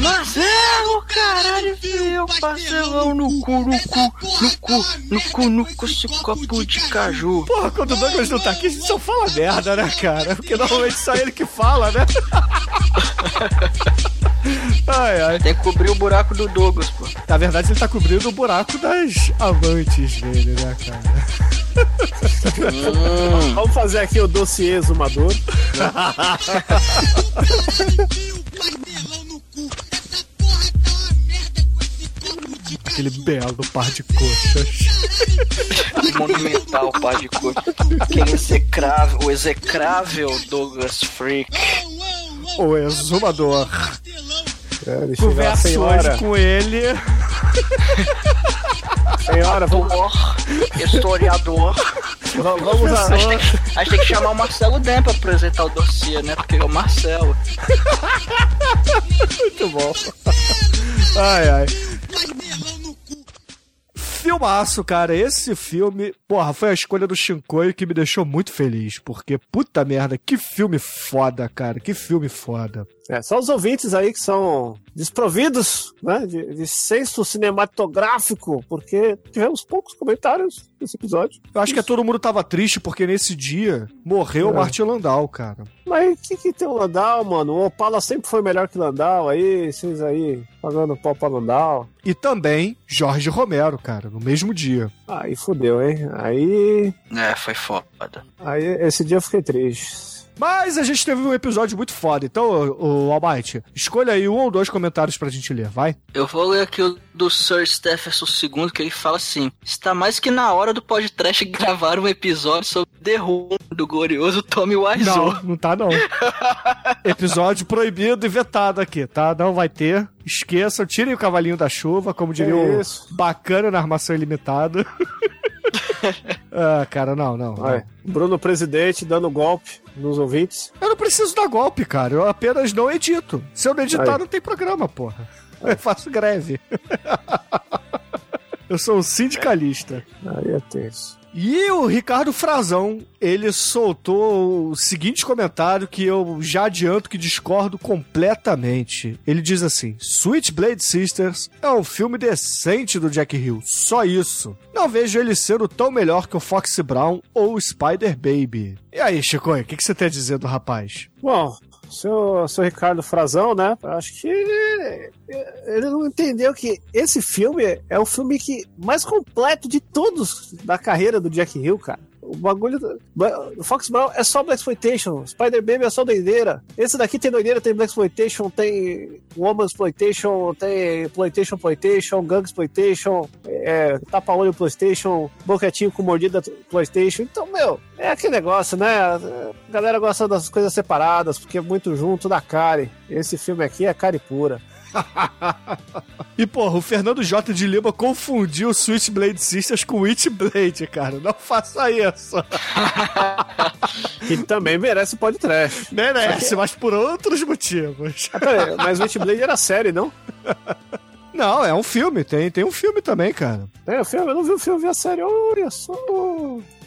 Marcelo, caralho, enfia o pastelão no cu, no cu, no cu, no cu, no cu, esse copo de caju. Porra, quando o Douglas não tá aqui, a gente só fala merda, né, cara? Porque normalmente só ele que fala, né? Ai, ai. Tem que cobrir o buraco do Douglas, pô. Na verdade, ele tá cobrindo o buraco das amantes dele, né, cara? Vamos fazer aqui o dossiê exumador. Aquele belo par de coxas. Monumental, pá de cor. Aquele execrável, o execrável Douglas Freak. O exumador. É, Conversa hoje com ele. Senhora, vamos, historiador. va- vamos A a, gente, tem, que- a gente tem que chamar o Marcelo Den pra apresentar o dossiê, né? Porque é o Marcelo. Muito bom. Ai, ai. Filmaço, cara. Esse filme, porra, foi a escolha do Shinkoi que me deixou muito feliz. Porque, puta merda, que filme foda, cara. Que filme foda. É, só os ouvintes aí que são desprovidos né, de, de senso cinematográfico, porque tivemos poucos comentários nesse episódio. Eu acho que todo mundo tava triste porque nesse dia morreu o É. Martin Landau, cara. Mas o que, que tem o Landau, mano? O Opala sempre foi melhor que o Landau, aí vocês aí pagando pau pra Landau. E também Jorge Romero, cara, no mesmo dia. Aí fodeu, hein? Aí. É, foi foda. Aí esse dia eu fiquei triste. Mas a gente teve um episódio muito foda. Então, o Almighty, escolha aí um ou dois comentários pra gente ler, vai? Eu vou ler aqui o do Sir Stephenson II, que ele fala assim: Está mais que na hora do podcast gravar um episódio sobre The Who do glorioso Tommy Wiseau. Não, não tá não. Episódio proibido e vetado aqui, tá? Não vai ter. Esqueçam, tirem o cavalinho da chuva, como diria o isso? bacana na armação ilimitada. ah, cara, não, não. não. Bruno Presidente dando golpe nos ouvintes. Eu não preciso dar golpe, cara. Eu apenas não edito. Se eu não editar, Aí. não tem programa, porra. Eu faço greve. eu sou um sindicalista. Aí é tenso. E o Ricardo Frazão, ele soltou o seguinte comentário que eu já adianto que discordo completamente. Ele diz assim: Switchblade Sisters é um filme decente do Jack Hill, só isso. Não vejo ele sendo tão melhor que o Foxy Brown ou o Spider Baby. E aí, Chico, o que, que você tem a dizer do rapaz? Bom, seu, seu Ricardo Frazão, né? Acho que ele, não entendeu que esse filme é o filme que mais completo de todos da carreira do Jack Hill, cara. O bagulho. Fox Brown é só Black Exploitation. Spider Baby é só doideira. Esse daqui tem doideira, tem Black Exploitation, tem Woman Exploitation, tem Exploitation Exploitation, Gang Exploitation, é, tapa-olho PlayStation, boquetinho com mordida PlayStation. Então, meu, é aquele negócio, né? A galera gosta das coisas separadas, porque é muito junto da cara. Esse filme aqui é cara pura. E, porra, o Fernando J. de Lima confundiu Switchblade Sisters com Witchblade, cara. Não faça isso. Que também merece podcast. Merece, mas por outros motivos. Ah, peraí, mas Witchblade era série, não? Não, é um filme. Tem, tem um filme também, cara. É, o filme, eu não vi o filme, vi a série. Olha só.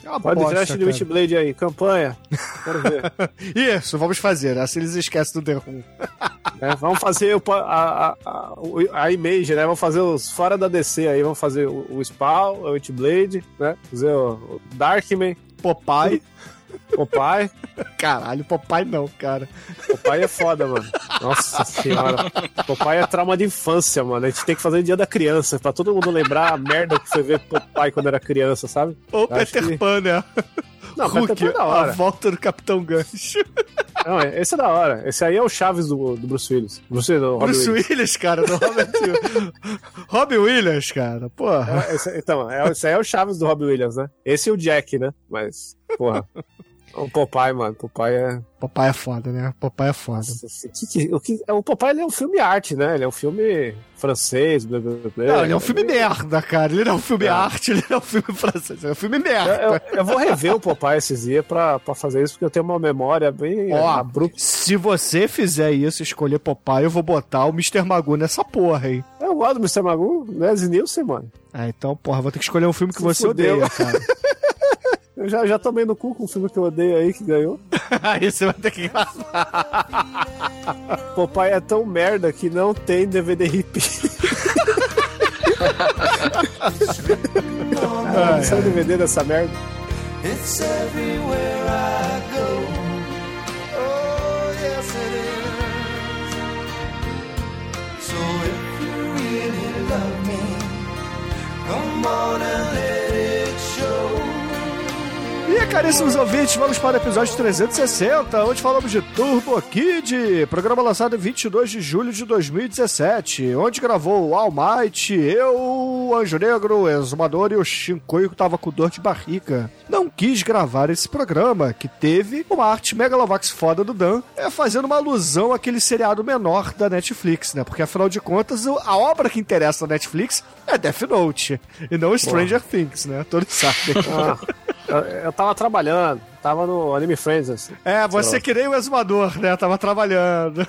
É uma Podcast de cara. Witchblade aí, campanha. Quero ver. Isso, vamos fazer. Assim eles esquecem do The Room. É, vamos fazer o, a, a, a, a image, né? Vamos fazer os fora da DC aí. Vamos fazer o, o Spawn, o Witchblade, né? Fazer o, o Darkman, Popeye. Pai. Caralho, Popeye não, cara. Pai é foda, mano. Nossa senhora. Pai é trauma de infância, mano. A gente tem que fazer dia da criança, pra todo mundo lembrar a merda que foi ver pai quando era criança, sabe? Ou Peter que- Pan, né? Não, Hulk, é da a hora. volta do Capitão Gancho. Não, é- esse é da hora. Esse aí é o Chaves do, do Bruce Willis. Bruce, Willis, do Bruce Williams. Williams, cara, do Robert Robin Williams, cara, porra. É, esse- então, é, esse aí é o Chaves do Robin Williams, né? Esse e o Jack, né? Mas, porra. O Popeye, mano. Popeye é. Popeye é foda, né? Popeye é foda. Nossa, que que- o, que, o Popeye ele é um filme arte, né? Ele é um filme francês, blá blá blá. Não, ele é um filme merda, cara. Ele não é um filme É. arte, ele é um filme francês. É um filme Eu, merda. eu- eu vou rever o Popeye esses dias pra, pra fazer isso, porque eu tenho uma memória bem Ó, abrupta. se você fizer isso, escolher Popeye, eu vou botar o Mr. Magoo nessa porra aí. Eu gosto do Mr. Magoo, Leslie Nielsen, mano. Ah, então, porra, vou ter que escolher um filme que Se você fudeu. odeia, cara. Eu já, já tomei no cu com um filme que eu odeio aí, que ganhou. aí você vai ter que gravar. Popeye é tão merda que não tem DVD hip. Ai, Sai o DVD dessa merda. It's everywhere I caríssimos ouvintes, vamos para o episódio 360, onde falamos de Turbo Kid, programa lançado em 22 de julho de 2017, onde gravou o All Might, eu, o Anjo Negro, o Exumador e o Shinkoio que tava com dor de barriga. Não quis gravar esse programa, que teve uma arte megalovax foda do Dan, é, fazendo uma alusão àquele seriado menor da Netflix, né? Porque afinal de contas, a obra que interessa na Netflix é Death Note, e não Stranger Things, né? Todos sabem. Ah, eu, eu tava trabalhando, tava no Anime Friends, assim. É, você Sei que nem o exumador, né? Tava trabalhando.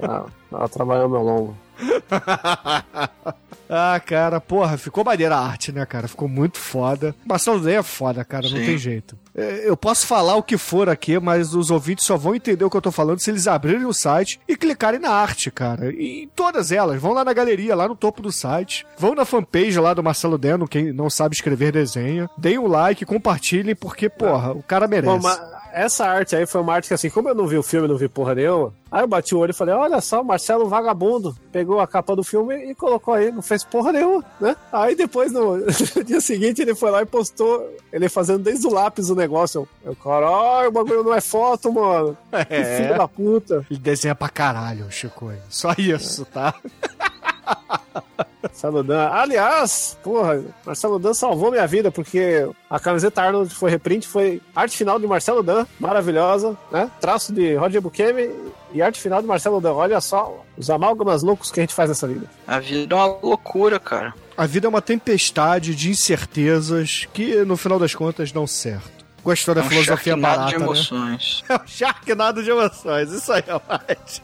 Tava, tava trabalhando meu longo. ah, cara, porra, ficou maneira a arte, né, cara? Ficou muito foda. Marcelo Day é foda, cara, não Sim. tem jeito. É, Eu posso falar o que for aqui, mas os ouvintes só vão entender o que eu tô falando se eles abrirem o site e clicarem na arte, cara. E em todas elas. Vão lá na galeria, lá no topo do site. Vão na fanpage lá do Marcelo Deno, quem não sabe escrever desenha. Deem um like, compartilhem, porque, porra, o cara merece. Bom, mas essa arte aí foi uma arte que, assim, como eu não vi o filme, não vi porra nenhuma, aí eu bati o olho e falei: olha só, o Marcelo Vagabundo pegou a capa do filme e colocou aí, não fez porra nenhuma, né? Aí depois, no, no dia seguinte, ele foi lá e postou, ele fazendo desde o lápis o negócio. Eu, eu caralho, o bagulho não é foto, mano. Que É. filho da puta. Ele desenha pra caralho, Chico. Só isso, tá? Marcelo Dan. Aliás, porra, Marcelo Dan salvou minha vida, porque a camiseta Arnold foi reprint, foi arte final de Marcelo Dan, maravilhosa, né? Traço de Roger Bukemi e arte final de Marcelo Dan. Olha só os amálgamas loucos que a gente faz nessa vida. A vida é uma loucura, cara. A vida é uma tempestade de incertezas que, no final das contas, dão certo. Gostou da É um filosofia barata, de né? emoções. É um Sharknado de emoções, isso aí, Mate.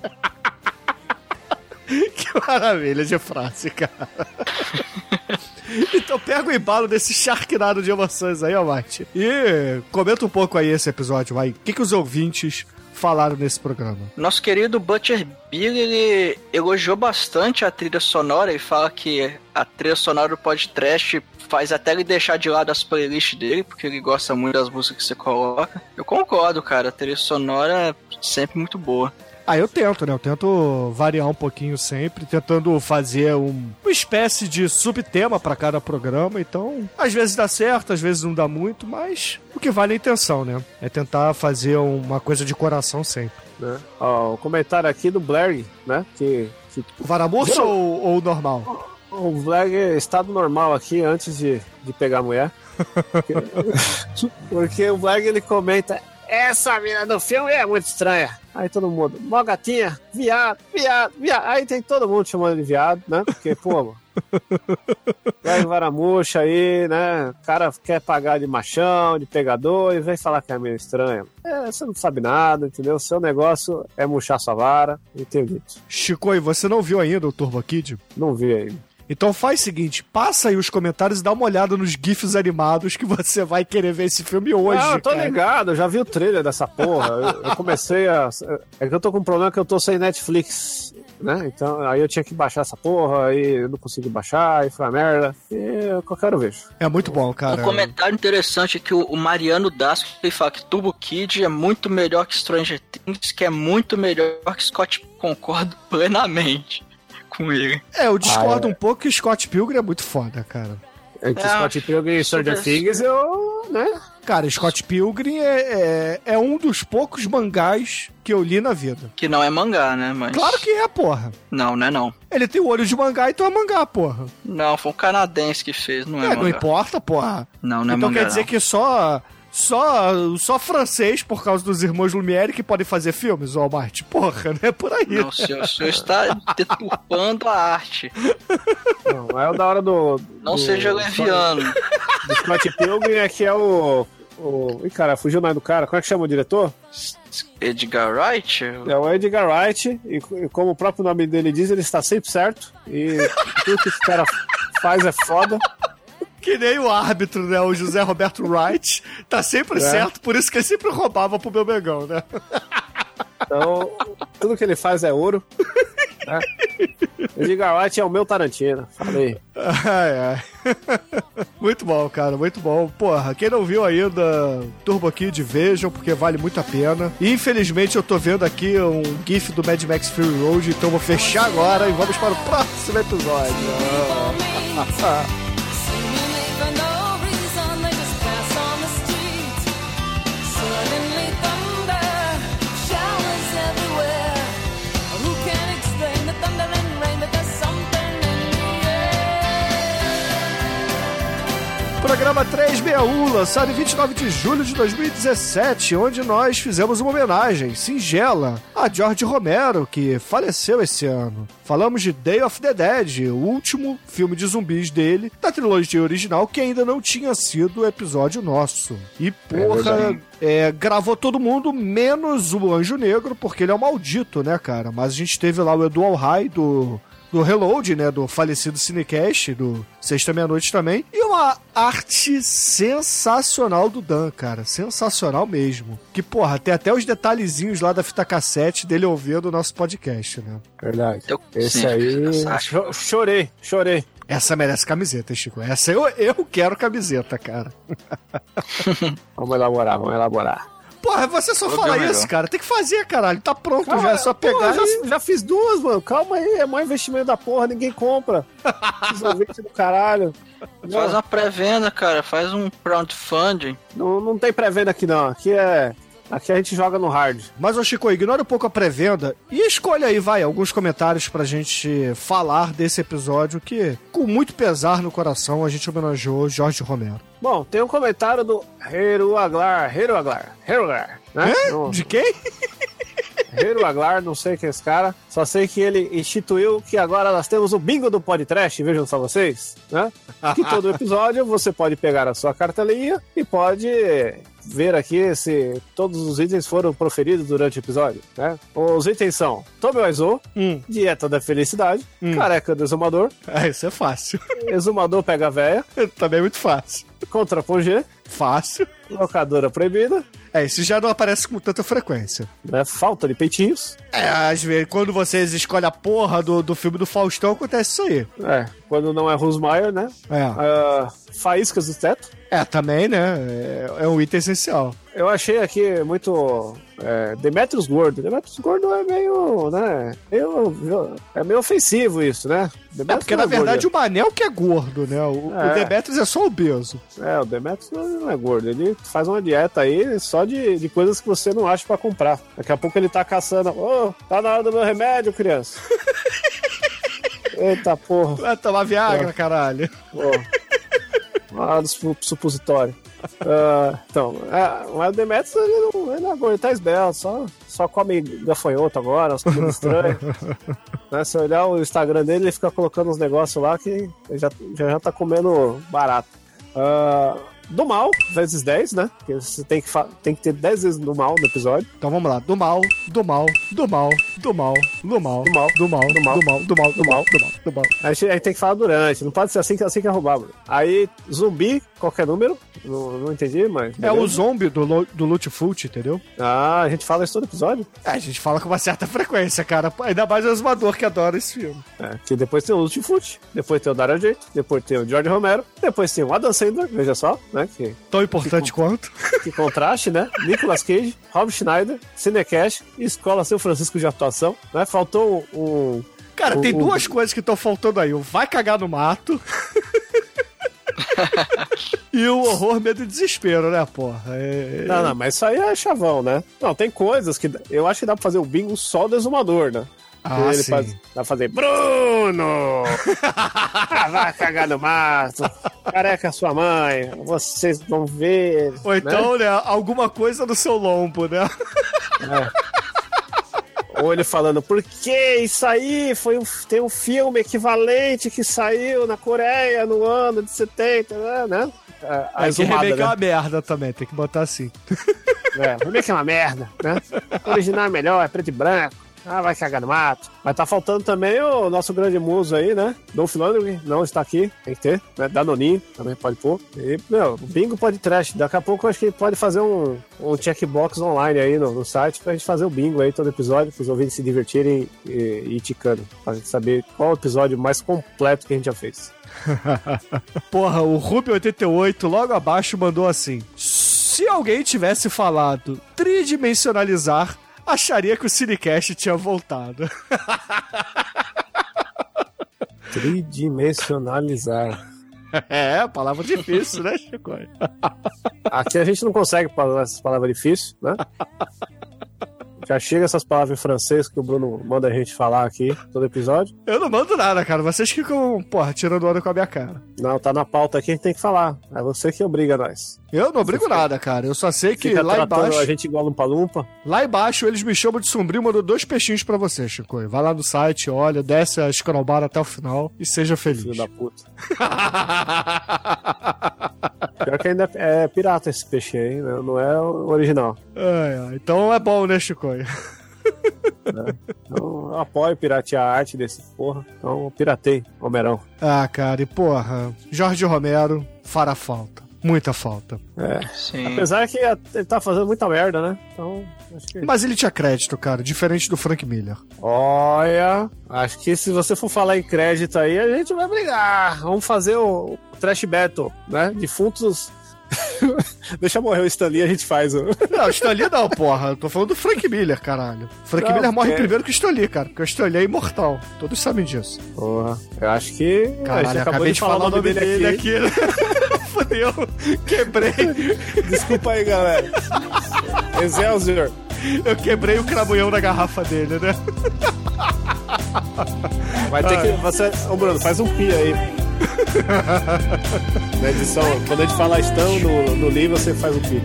que maravilha de frase, cara. Então pega o embalo desse Sharknado de emoções aí, ó, Mate. E comenta um pouco aí esse episódio, vai. O que, que os ouvintes falaram nesse programa? Nosso querido Butcher Bill, ele elogiou bastante a trilha sonora e fala que a trilha sonora do podcast faz até ele deixar de lado as playlists dele, porque ele gosta muito das músicas que você coloca. Eu concordo, cara, a trilha sonora é sempre muito boa. Ah, eu tento, né? Eu tento variar um pouquinho sempre, tentando fazer um- uma espécie de subtema pra cada programa. Então, às vezes dá certo, às vezes não dá muito, mas o que vale é a intenção, né? É tentar fazer uma coisa de coração sempre. Né? Ó, o comentário aqui do Blair, né? Que, que Varamurso Geral- ou, ou normal? o Blair é estado normal aqui antes de, de pegar a mulher. Porque o Blair ele comenta. Essa mina do filme é muito estranha. Aí todo mundo, mó gatinha, viado, viado, viado. Aí tem todo mundo chamando de viado, né? Porque, pô, mano. Vai varamuxa aí, né? O cara quer pagar de machão, de pegador, e vem falar que é meio estranha. É, você não sabe nada, entendeu? Seu negócio é murchar sua vara, e dito. Chico, e você não viu ainda o Turbo Kid? Não vi ainda. Então faz o seguinte, passa aí os comentários e dá uma olhada nos GIFs animados que você vai querer ver esse filme hoje. Ah, eu tô cara. ligado, eu já vi o trailer dessa porra. Eu, eu comecei a. É que eu tô com um problema que eu tô sem Netflix, né? Então aí eu tinha que baixar essa porra, aí eu não consegui baixar, aí foi uma merda. E eu qualquer hora eu vejo. É muito bom, cara. Um comentário interessante é que o, Mariano Dasco ele fala que Turbo Kid é muito melhor que Stranger Things, que é muito melhor que Scott. Concordo plenamente com ele. É, eu discordo Ah, é. um pouco que Scott Pilgrim é muito foda, cara. Entre É, Scott Pilgrim e Stranger super- Things, eu. né? Cara, Scott Pilgrim é, é, é um dos poucos mangás que eu li na vida. Que não é mangá, né? Mas. Claro que é, porra. Não, não é não. Ele tem o olho de mangá, então é mangá, porra. Não, foi um canadense que fez, não é, É, mangá. não importa, porra. Não, não é então mangá. quer dizer não. que só, só, só francês, por causa dos irmãos Lumière, que podem fazer filmes, Walmart? Porra, não é por aí. Não, o senhor, o senhor está deturpando a arte. Não, é o da hora do. Não do- seja leviano. Do Scott Pilgrim é que é o. o... Ih, cara, fugiu o nome do cara. Como é que chama o diretor? Edgar Wright? É o Edgar Wright, e, e como o próprio nome dele diz, ele está sempre certo. E tudo que esse cara faz é foda. Que nem o árbitro, né? O José Roberto Wright. Tá sempre É. certo, por isso que ele sempre roubava pro meu Megão, né? Então, tudo que ele faz é ouro. Né? Edgar Wright é o meu Tarantino. Falei. Ai, ai. muito bom, cara, muito bom. Porra, quem não viu ainda Turbo Kid, vejam, porque vale muito a pena. E, infelizmente, eu tô vendo aqui um GIF do Mad Max Fury Road, então vou fechar agora e vamos para o próximo episódio. Programa 361, lançado em 29 de julho de 2017, onde nós fizemos uma homenagem singela a George Romero, que faleceu esse ano. Falamos de Day of the Dead, o último filme de zumbis dele, da trilogia original, que ainda não tinha sido episódio nosso. E, porra, é, gravou todo mundo, menos o Anjo Negro, porque ele é o maldito, né, cara? Mas a gente teve lá o Edu Alhai do do Reload, né, do falecido Cinecast, do Sexta Meia-Noite também, e uma arte sensacional do Dan, cara, sensacional mesmo. Que, porra, tem até os detalhezinhos lá da fita cassete dele ouvindo o nosso podcast, né? Verdade. Eu- Esse sim, aí. Chorei, chorei. Essa merece camiseta, Chico. Essa eu, eu quero camiseta, cara. Vamos elaborar, vamos elaborar. Porra, você só fala é melhor. isso, cara. Tem que fazer, caralho. Tá pronto Cara, já, é só porra, pegar já, e... já fiz duas, mano. Calma aí, é maior investimento da porra, ninguém compra. Do caralho. Faz Não, uma pré-venda, cara. Faz um crowdfunding. não, não tem pré-venda aqui não. Aqui é. Aqui a gente joga no hard. Mas, ô Chico, ignora um pouco a pré-venda e escolha aí, vai, alguns comentários pra gente falar desse episódio que, com muito pesar no coração, a gente homenageou Jorge Romero. Bom, tem um comentário do Heru Aglar. Heru Aglar. Heru Aglar. Né? Não- De quem? Heru Aglar, não sei quem é esse cara. Só sei que ele instituiu que agora nós temos o bingo do podcast, vejam só vocês, né? Que todo episódio você pode pegar a sua cartelinha e pode ver aqui se todos os itens foram proferidos durante o episódio, né? Os itens são Tome o Aizo, Hum, Dieta da Felicidade, Careca do Exumador, é, isso é fácil. Exumador Pega a Véia, Também é muito fácil. Contra Pongê, Fácil. Locadora Proibida, É, isso já não aparece com tanta frequência. né? Falta de peitinhos, É, às vezes, quando vocês escolhem a porra do, do filme do Faustão, acontece isso aí. é, quando não é Rosmaier, né? É, Ah, faíscas do teto. É também, né? É, é um item essencial. Eu achei aqui muito. É, Demetrius Gordo. Demetrius Gordo é meio. né? Meio, é meio ofensivo isso, né? É, Demetrius porque na não verdade gordo. o Manel que é gordo, né? O, É. o Demetrius é só obeso. É, o Demetrius não não é gordo. Ele faz uma dieta aí só de, de coisas que você não acha pra comprar. Daqui a pouco ele tá caçando. Ô, tá na hora do meu remédio, criança. Eita porra. Vai tomar Viagra, caralho. Pô. Ah, do su- supositório. Ah, então, é, mas o Demetrius ele não, ele não é ele tá esbelto, só, só come gafanhoto agora, umas comidas estranhas. né, se olhar o Instagram dele, ele fica colocando uns negócios lá que ele já, já, já tá comendo barato. Ah, do mal, vezes 10, né? Porque você tem que, tem que ter 10 vezes do mal no episódio. Então vamos lá. Do mal, do mal, do mal, do mal, do mal, Do mal, do mal, do mal, do mal, do mal, do mal, do mal, do mal. A gente, a gente tem que falar durante, não pode ser assim que, assim que é roubar. Aí, zumbi, qualquer número, não, não entendi, mas. É o beleza. zombie do, do Loot Foot, entendeu? Ah, a gente fala isso todo episódio. É, a gente fala com uma certa frequência, cara. Ainda mais o exumador que adora esse filme. É, que depois tem o Lutfoot, depois tem o Dario Argento, depois tem o George Romero, depois tem o Adam Sandler, veja só, né? Que, Tão importante quanto. que contraste, né? Nicolas Cage, Rob Schneider, Cinecash e Escola São Francisco de Atuação, né? Faltou um. Cara, tem O- duas coisas que estão faltando aí. O vai cagar no mato. e o horror, medo e desespero, né, porra? É... Não, não, mas isso aí é chavão, né? Não, tem coisas que eu acho que dá pra fazer o bingo só do exumador, né? Ah, Ele sim. faz, pra fazer Bruno! ah, vai cagar no mato! Careca é sua mãe! Vocês vão ver! Ou então, né? alguma coisa no seu lombo, né? Ou ele falando, por que isso aí foi um, tem um filme equivalente que saiu na Coreia no ano de 70, né? né? É, A Aí que exumada, remake é né? uma merda também, tem que botar assim. É, remake é uma merda, né? O original é melhor, é preto e branco. Ah, vai cagar no mato. Mas tá faltando também o nosso grande muso aí, né? Dolph Lundgren não está aqui, tem que ter, né? Danoninho também pode pôr. E, meu, bingo pode trash. Daqui a pouco eu acho que pode fazer um, um checkbox online aí no, no site pra gente fazer o bingo aí todo episódio, pros ouvintes se divertirem e, e ticando. Pra gente saber qual o episódio mais completo que a gente já fez. Porra, o Ruby88 logo abaixo mandou assim: Se alguém tivesse falado tridimensionalizar, acharia que o Cinecast tinha voltado. Tridimensionalizar. É, palavra difícil, né, Chico? Aqui a gente não consegue falar essas palavras difíceis, né? Já chega essas palavras em francês que o Bruno manda a gente falar aqui todo episódio. Eu não mando nada, cara. Vocês ficam, porra, tirando onda com a minha cara. Não, tá na pauta aqui, a gente tem que falar. É você que obriga nós. Eu não obrigo nada, cara. Eu só sei que Fica lá embaixo. a gente igual um palumpa. Lá embaixo eles me chamam de sombrio mandam dois peixinhos pra você, Chico. Vai lá no site, olha, desce a escrobar até o final e seja feliz. Filho da puta. Pior que ainda é pirata esse peixe aí, né? não é original. Ai. Então é bom, né, Chico? Então, eu apoio piratear a arte desse porra. Então, eu piratei, Homerão. Ah, cara, e porra, Jorge Romero fará falta. Muita falta. É. Sim. Apesar que ele tá fazendo muita merda, né? Então, que. Mas ele tinha crédito, cara, diferente do Frank Miller. Olha, acho que se você for falar em crédito aí, a gente vai brigar. Vamos fazer o, o Trash Battle, né? Defuntos Deixa morrer o Stanley a gente faz o. Não, Stanley não, porra. Eu tô falando do Frank Miller, caralho. Frank Não, Miller morre porque- primeiro que o Stanley, cara. Porque o Stanley é imortal. Todos sabem disso. Porra, eu acho que. Caralho, acabou acabei de falar o nome dele aqui. Fudeu. Quebrei. Desculpa aí, galera. Excelsior. Eu quebrei o cramunhão da garrafa dele, né? Vai ter que. Você... Ô, Bruno, faz um pi aí. Na edição, quando a gente falar estão no, no livro, você faz um pi.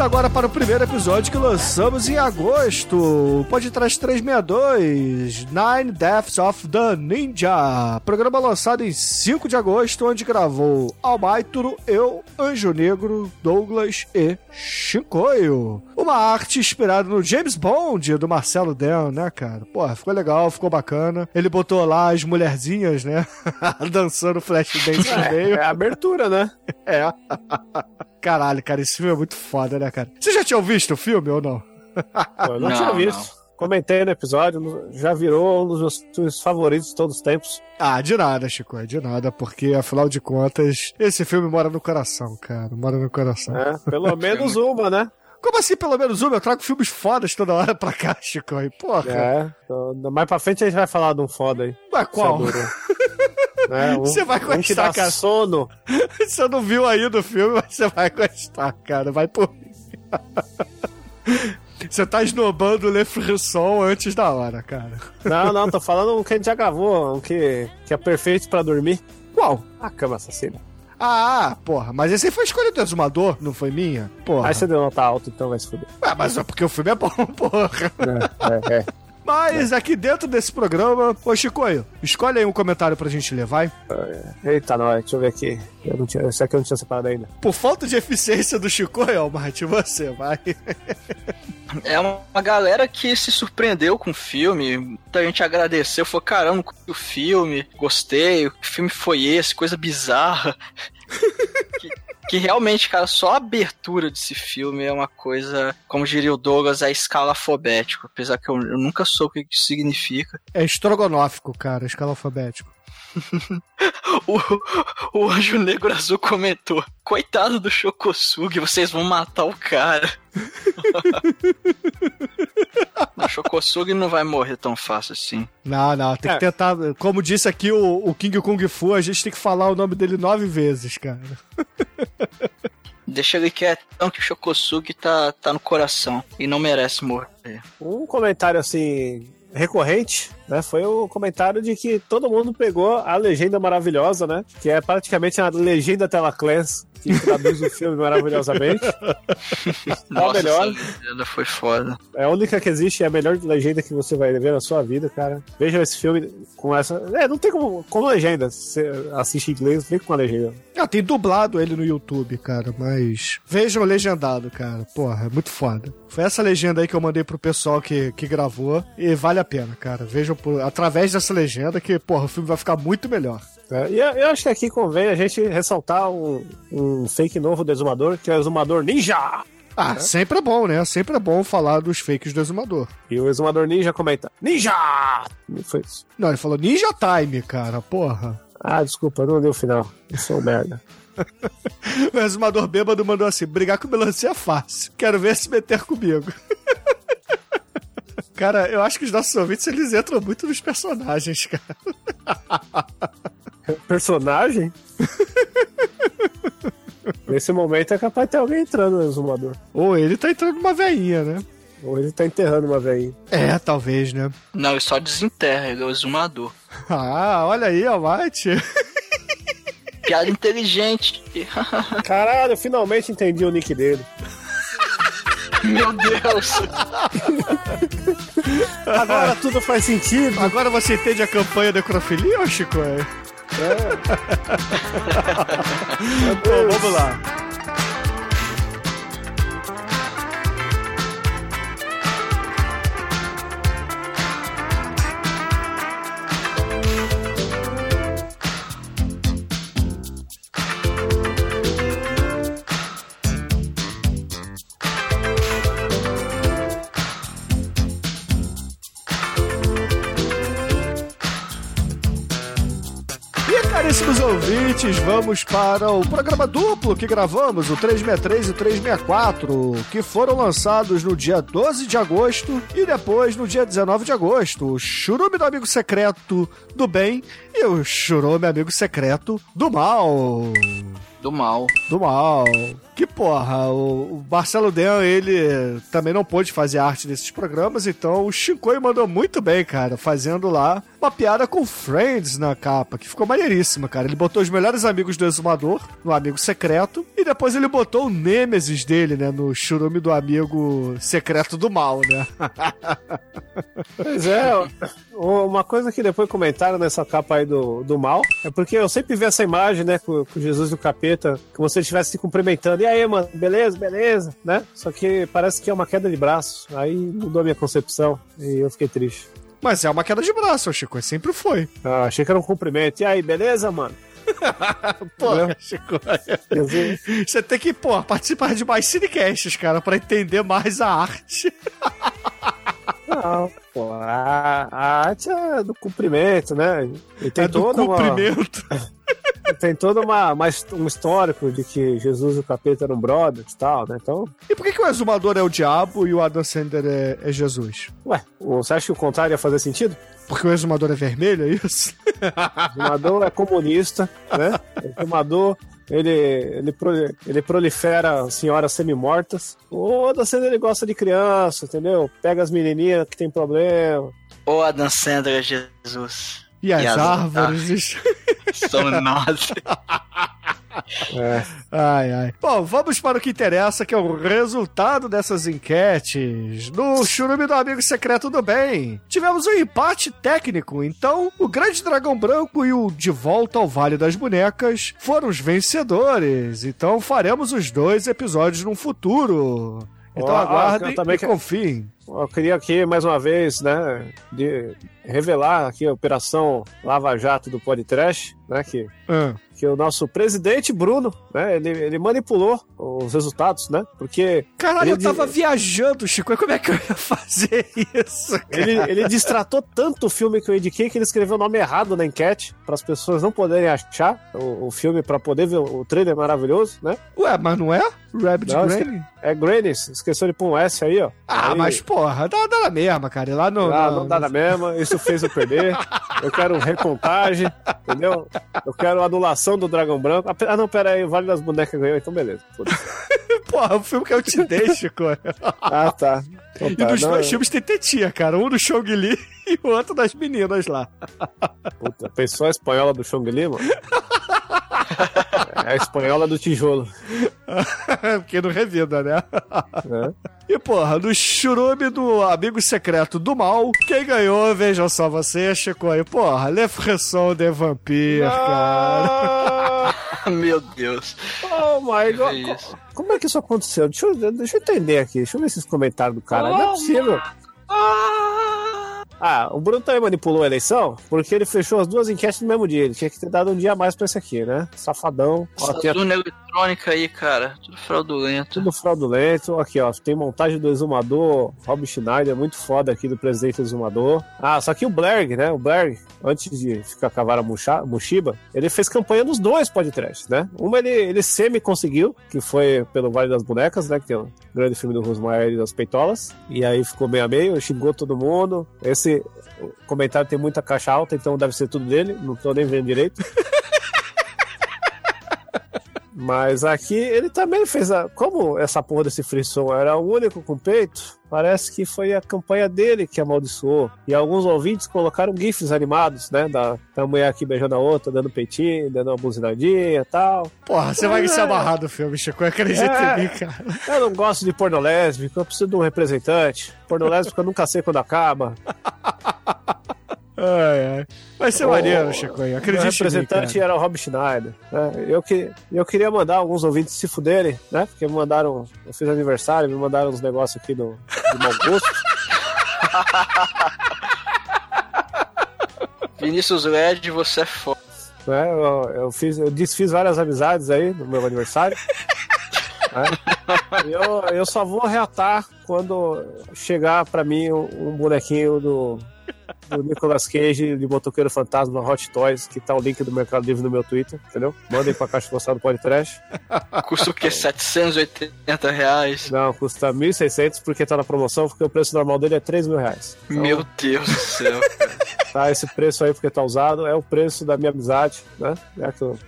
Vamos agora para o primeiro episódio que lançamos em agosto. Pode trás 362, Nine Deaths of the Ninja. Programa lançado em 5 de agosto, onde gravou Almaituro, eu, Anjo Negro, Douglas e Chicoio. Uma arte inspirada no James Bond do Marcelo Del, né, cara? Porra, ficou legal, ficou bacana. Ele botou lá as mulherzinhas, né? Dançando flash dance no meio. É a abertura, né? É. Caralho, cara, esse filme é muito foda, né, cara? Você já tinha visto o filme ou não? Pô, eu não, Não, tinha visto. Comentei no episódio, já virou um dos meus filmes favoritos de todos os tempos. Ah, de nada, Chico, é de nada, porque afinal de contas, esse filme mora no coração, cara. Mora no coração. né? Pelo menos uma, né? Como assim, pelo menos uma? Eu trago filmes fodas toda hora pra cá, Chico. aí, Porra. É. Então, mais pra frente a gente vai falar de um foda aí. Ué, qual? É. Né? Um- Você vai um gostar, dá cara. sono. Você não viu ainda o filme, mas você vai gostar, cara. Vai por. Você tá esnobando o Le Frisson antes da hora, cara. Não, não, tô falando um que a gente já gravou, um que, que é perfeito pra dormir. Qual? A cama assassina. Ah, porra, mas esse aí foi escolha do exumador, não foi minha? Porra. Aí você deu nota alta, então vai se fuder. Ué, mas é porque o filme é bom, porra. É, é. Mas aqui dentro desse programa, ô Chicoio, escolhe aí um comentário pra gente ler, vai. Eita, nós, deixa eu ver aqui. Eu não tinha, esse aqui eu não tinha separado ainda. Por falta de eficiência do Chicoio, Almighty, você vai. É uma galera que se surpreendeu com o filme. Muita gente agradeceu, falou: caramba, o filme, gostei, que filme foi esse? Coisa bizarra. que, que realmente, cara, só a abertura desse filme é uma coisa, como diria o Douglas, é escalafobético. Apesar que eu, eu nunca soube o que isso significa. É estrogonófico, cara, escala alfabético. O, o Anjo Negro Azul comentou: Coitado do Chocosugi, vocês vão matar o cara. o Chocosugi não vai morrer tão fácil assim. Não, não, tem que É. tentar. Como disse aqui o, o King Kung Fu, a gente tem que falar o nome dele nove vezes, cara. Deixa ele quietão que o Chocosugi tá, tá no coração e não merece morrer. Um comentário assim recorrente, né? Foi o comentário de que todo mundo pegou a legenda maravilhosa, né? Que é praticamente a legenda Telaclans, que traduz o filme maravilhosamente. Nossa, melhor. essa legenda foi foda. É a única que existe, é a melhor legenda que você vai ver na sua vida, cara. Vejam esse filme com essa. É, não tem como, como legenda. Você assiste em inglês, vem com a legenda. Ah, tem dublado ele no YouTube, cara, mas. Vejam o legendado, cara. Porra, é muito foda. Foi essa legenda aí que eu mandei pro pessoal que, que gravou. E vale a pena, cara. Vejam por, através dessa legenda que, porra, o filme vai ficar muito melhor. É, e eu, acho que aqui convém a gente ressaltar um, um fake novo do Exumador, que é o Exumador Ninja! Ah, sempre é bom, né? Sempre é bom falar dos fakes do exumador. E o Exumador Ninja comenta: Ninja! Foi isso. Não, ele falou Ninja Time, cara, porra. Ah, desculpa, não deu o final. Eu sou um merda. O exumador bêbado mandou assim: brigar com melancia é fácil. Quero ver se meter comigo. Cara, eu acho que os nossos ouvintes eles entram muito nos personagens, cara. Personagem? Nesse momento é capaz de ter alguém entrando no exumador. Ou ele tá entrando numa veinha, né? Ou ele tá enterrando uma velhinha. É, talvez, né? Não, ele só desenterra, ele é o exumador. Ah, olha aí, Almighty. Piada inteligente. Caralho, eu finalmente entendi o nick dele. Meu Deus. Agora tudo faz sentido. Agora você entende a campanha da necrofilia, Chico? Bom, vamos lá. Ouvintes, vamos para o programa duplo que gravamos, o 363 e o 364, que foram lançados no dia 12 de agosto e depois no dia 19 de agosto. O Churume do Amigo Secreto do Bem e o Churume Amigo Secreto do Mal. Do mal. Do mal. Que porra, o Marcelo Den, ele também não pôde fazer arte desses programas, então o Shinkoi mandou muito bem, cara, fazendo lá uma piada com Friends na capa, que ficou maneiríssima, cara. Ele botou os melhores amigos do Exumador no Amigo Secreto, e depois ele botou o Nêmesis dele, né, no churume do Amigo Secreto do Mal, né? Pois é, uma coisa que depois comentaram nessa capa aí do, do mal é porque eu sempre vi essa imagem, né, com, com Jesus e o capeta, se ele estivesse se cumprimentando. E aí, mano, beleza, beleza, né? Só que parece que é uma queda de braço. Aí mudou a minha concepção e eu fiquei triste. Mas é uma queda de braço, Chico, sempre foi. Ah, achei que era um cumprimento. E aí, beleza, mano? Porra, Chico. Você tem que, pô, participar de mais cinecasts, cara, pra entender mais a arte. Não, pô, a, a arte é do cumprimento, né? E tem É do toda uma- cumprimento. tem todo uma, uma um histórico de que Jesus e o capeta eram brothers e tal, né? Então, E por que, que o exumador é o diabo e o Adam Sandler é, é Jesus? ué, você acha que o contrário ia fazer sentido? Porque o exumador é vermelho, é isso? O fumador é comunista, né? O fumador, ele, ele, ele prolifera senhoras semi-mortas. O Adam Sandler, ele gosta de criança, entendeu? Pega as menininhas que tem problema. Ô Adam Sandler, Jesus. E as E as- árvores. São nós. É. Ai, ai. Bom, vamos para o que interessa, que é o resultado dessas enquetes. No churume do Amigo Secreto do Bem, tivemos um empate técnico, então o Grande Dragão Branco e o De Volta ao Vale das Bonecas foram os vencedores. Então faremos os dois episódios no futuro. Então ó, aguardem eu também e que- confiem. Eu queria aqui, mais uma vez, né, de revelar aqui a Operação Lava Jato do Podcast, né, que Ah. que o nosso presidente Bruno, né, ele, ele manipulou os resultados, né? Porque Caralho, eu Ele- tava viajando, Chico. Como é que eu ia fazer isso? cara? ele, ele distratou tanto o filme que eu indiquei que ele escreveu o nome errado na enquete para as pessoas não poderem achar o, o filme para poder ver o, o trailer maravilhoso, né? Ué, mas não é? Rabbit Não, Granny? É Grannies, esqueceu de pôr um S aí, ó. Ah, Aí- mas porra, dá, dá na mesma, cara. Lá no. Ah, no- não dá na mesma, isso fez eu perder. Eu quero recontagem, entendeu? Eu quero anulação do Dragão Branco. Ah, Ah, não, pera aí, o Vale das Bonecas ganhou, então beleza. Porra, o filme que eu te dei, Chico. Ah, tá. Então E tá, nos não, dois filmes tem tetinha, cara. Um do Chong Li e o outro das meninas lá. Puta, pensou a espanhola do Chong-Li, mano? É a espanhola do tijolo. Porque não revida, né? né? E, porra, no churume do Amigo Secreto do Mal, quem ganhou, vejam só você, Chico aí. Porra, Le Fresson de Vampire, cara. Ah, Meu Deus. oh my god. Que isso? Como é que isso aconteceu? Deixa eu, deixa eu entender aqui. Deixa eu ver esses comentários do cara. Não é possível. Ah, o Bruno também manipulou a eleição porque ele fechou as duas enquetes no mesmo dia. Ele tinha que ter dado um dia a mais pra esse aqui, né? Safadão. Ó, tinha eletrônica aí, cara. Tudo fraudulento. tudo fraudulento. Aqui, ó. Tem montagem do exumador. Rob Schneider, muito foda aqui do presidente exumador. Ah, só que o Blair, né? O Blair, antes de ficar com a Mushiba, ele fez campanha nos dois podcasts, né? Uma ele, ele semi-conseguiu, que foi pelo Vale das Bonecas, né? Que é um grande filme do Rosmaier e das Peitolas. E aí ficou meio a meio, xingou todo mundo. Esse comentário tem muita caixa alta, então deve ser tudo dele. Não tô nem vendo direito. Mas aqui ele também fez a. Como essa porra desse frisson era o único com peito, parece que foi a campanha dele que amaldiçoou. E alguns ouvintes colocaram GIFs animados, né? Da, da mulher aqui beijando a outra, dando peitinho, dando uma buzinadinha e tal. Porra, você vai se amarrar do filme, Chico. Acredita É. em mim, cara. Eu não gosto de porno lésbico, eu preciso de um representante. Porno lésbico eu nunca sei quando acaba. Ai, ai. Vai ser O- maneiro, Chico. O Acredite mim, representante era o Rob Schneider. né? Eu, que, eu queria mandar alguns ouvintes se fuderem, né? Porque me mandaram. Eu fiz aniversário, me mandaram uns negócios aqui do, do mau gosto. Vinícius Led, você é foda. né? Eu, eu fiz, eu desfiz várias amizades aí no meu aniversário. né? Eu, eu só vou reatar quando chegar pra mim um, um bonequinho do, do Nicolas Cage de Motoqueiro Fantasma Hot Toys, que tá o link do Mercado Livre no meu Twitter, entendeu? Mandem pra caixa postal do podcast. Custa o quê? 780 reais? Não, custa 1.600 porque tá na promoção, porque o preço normal dele é 3 mil reais. Então, Meu Deus do céu. tá esse preço aí porque tá usado, é o preço da minha amizade, né? Já que, eu-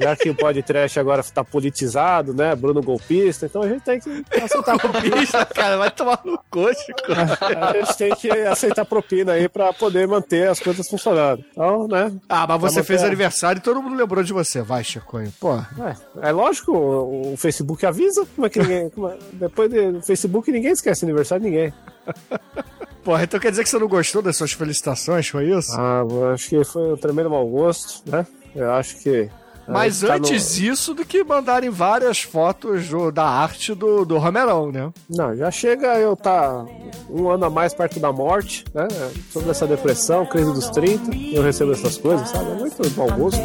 já que o podcast agora tá politizado, né? Bruno golpista, então a gente tem que aceitar a propina. Bicha, cara, vai tomar no coxo, cara. A gente tem que aceitar a propina aí pra poder manter as coisas funcionando. Então, né? Ah, mas você fez aniversário e todo mundo lembrou de você. Vai, Chicoio. Pô, É, é lógico, o, o Facebook avisa. Como é que ninguém. como é- depois do Facebook ninguém esquece aniversário de ninguém. porra, então quer dizer que você não gostou das suas felicitações, foi isso? Ah, acho que foi um tremendo mau gosto, né? Eu acho que. Mas é, tá antes disso do que mandarem várias fotos do- da arte do, do Romerão, né? no- Não, já chega eu tá um ano a mais perto da morte, né? Sobre essa depressão, crise dos 30, e eu recebo essas coisas, sabe? É muito mau gosto.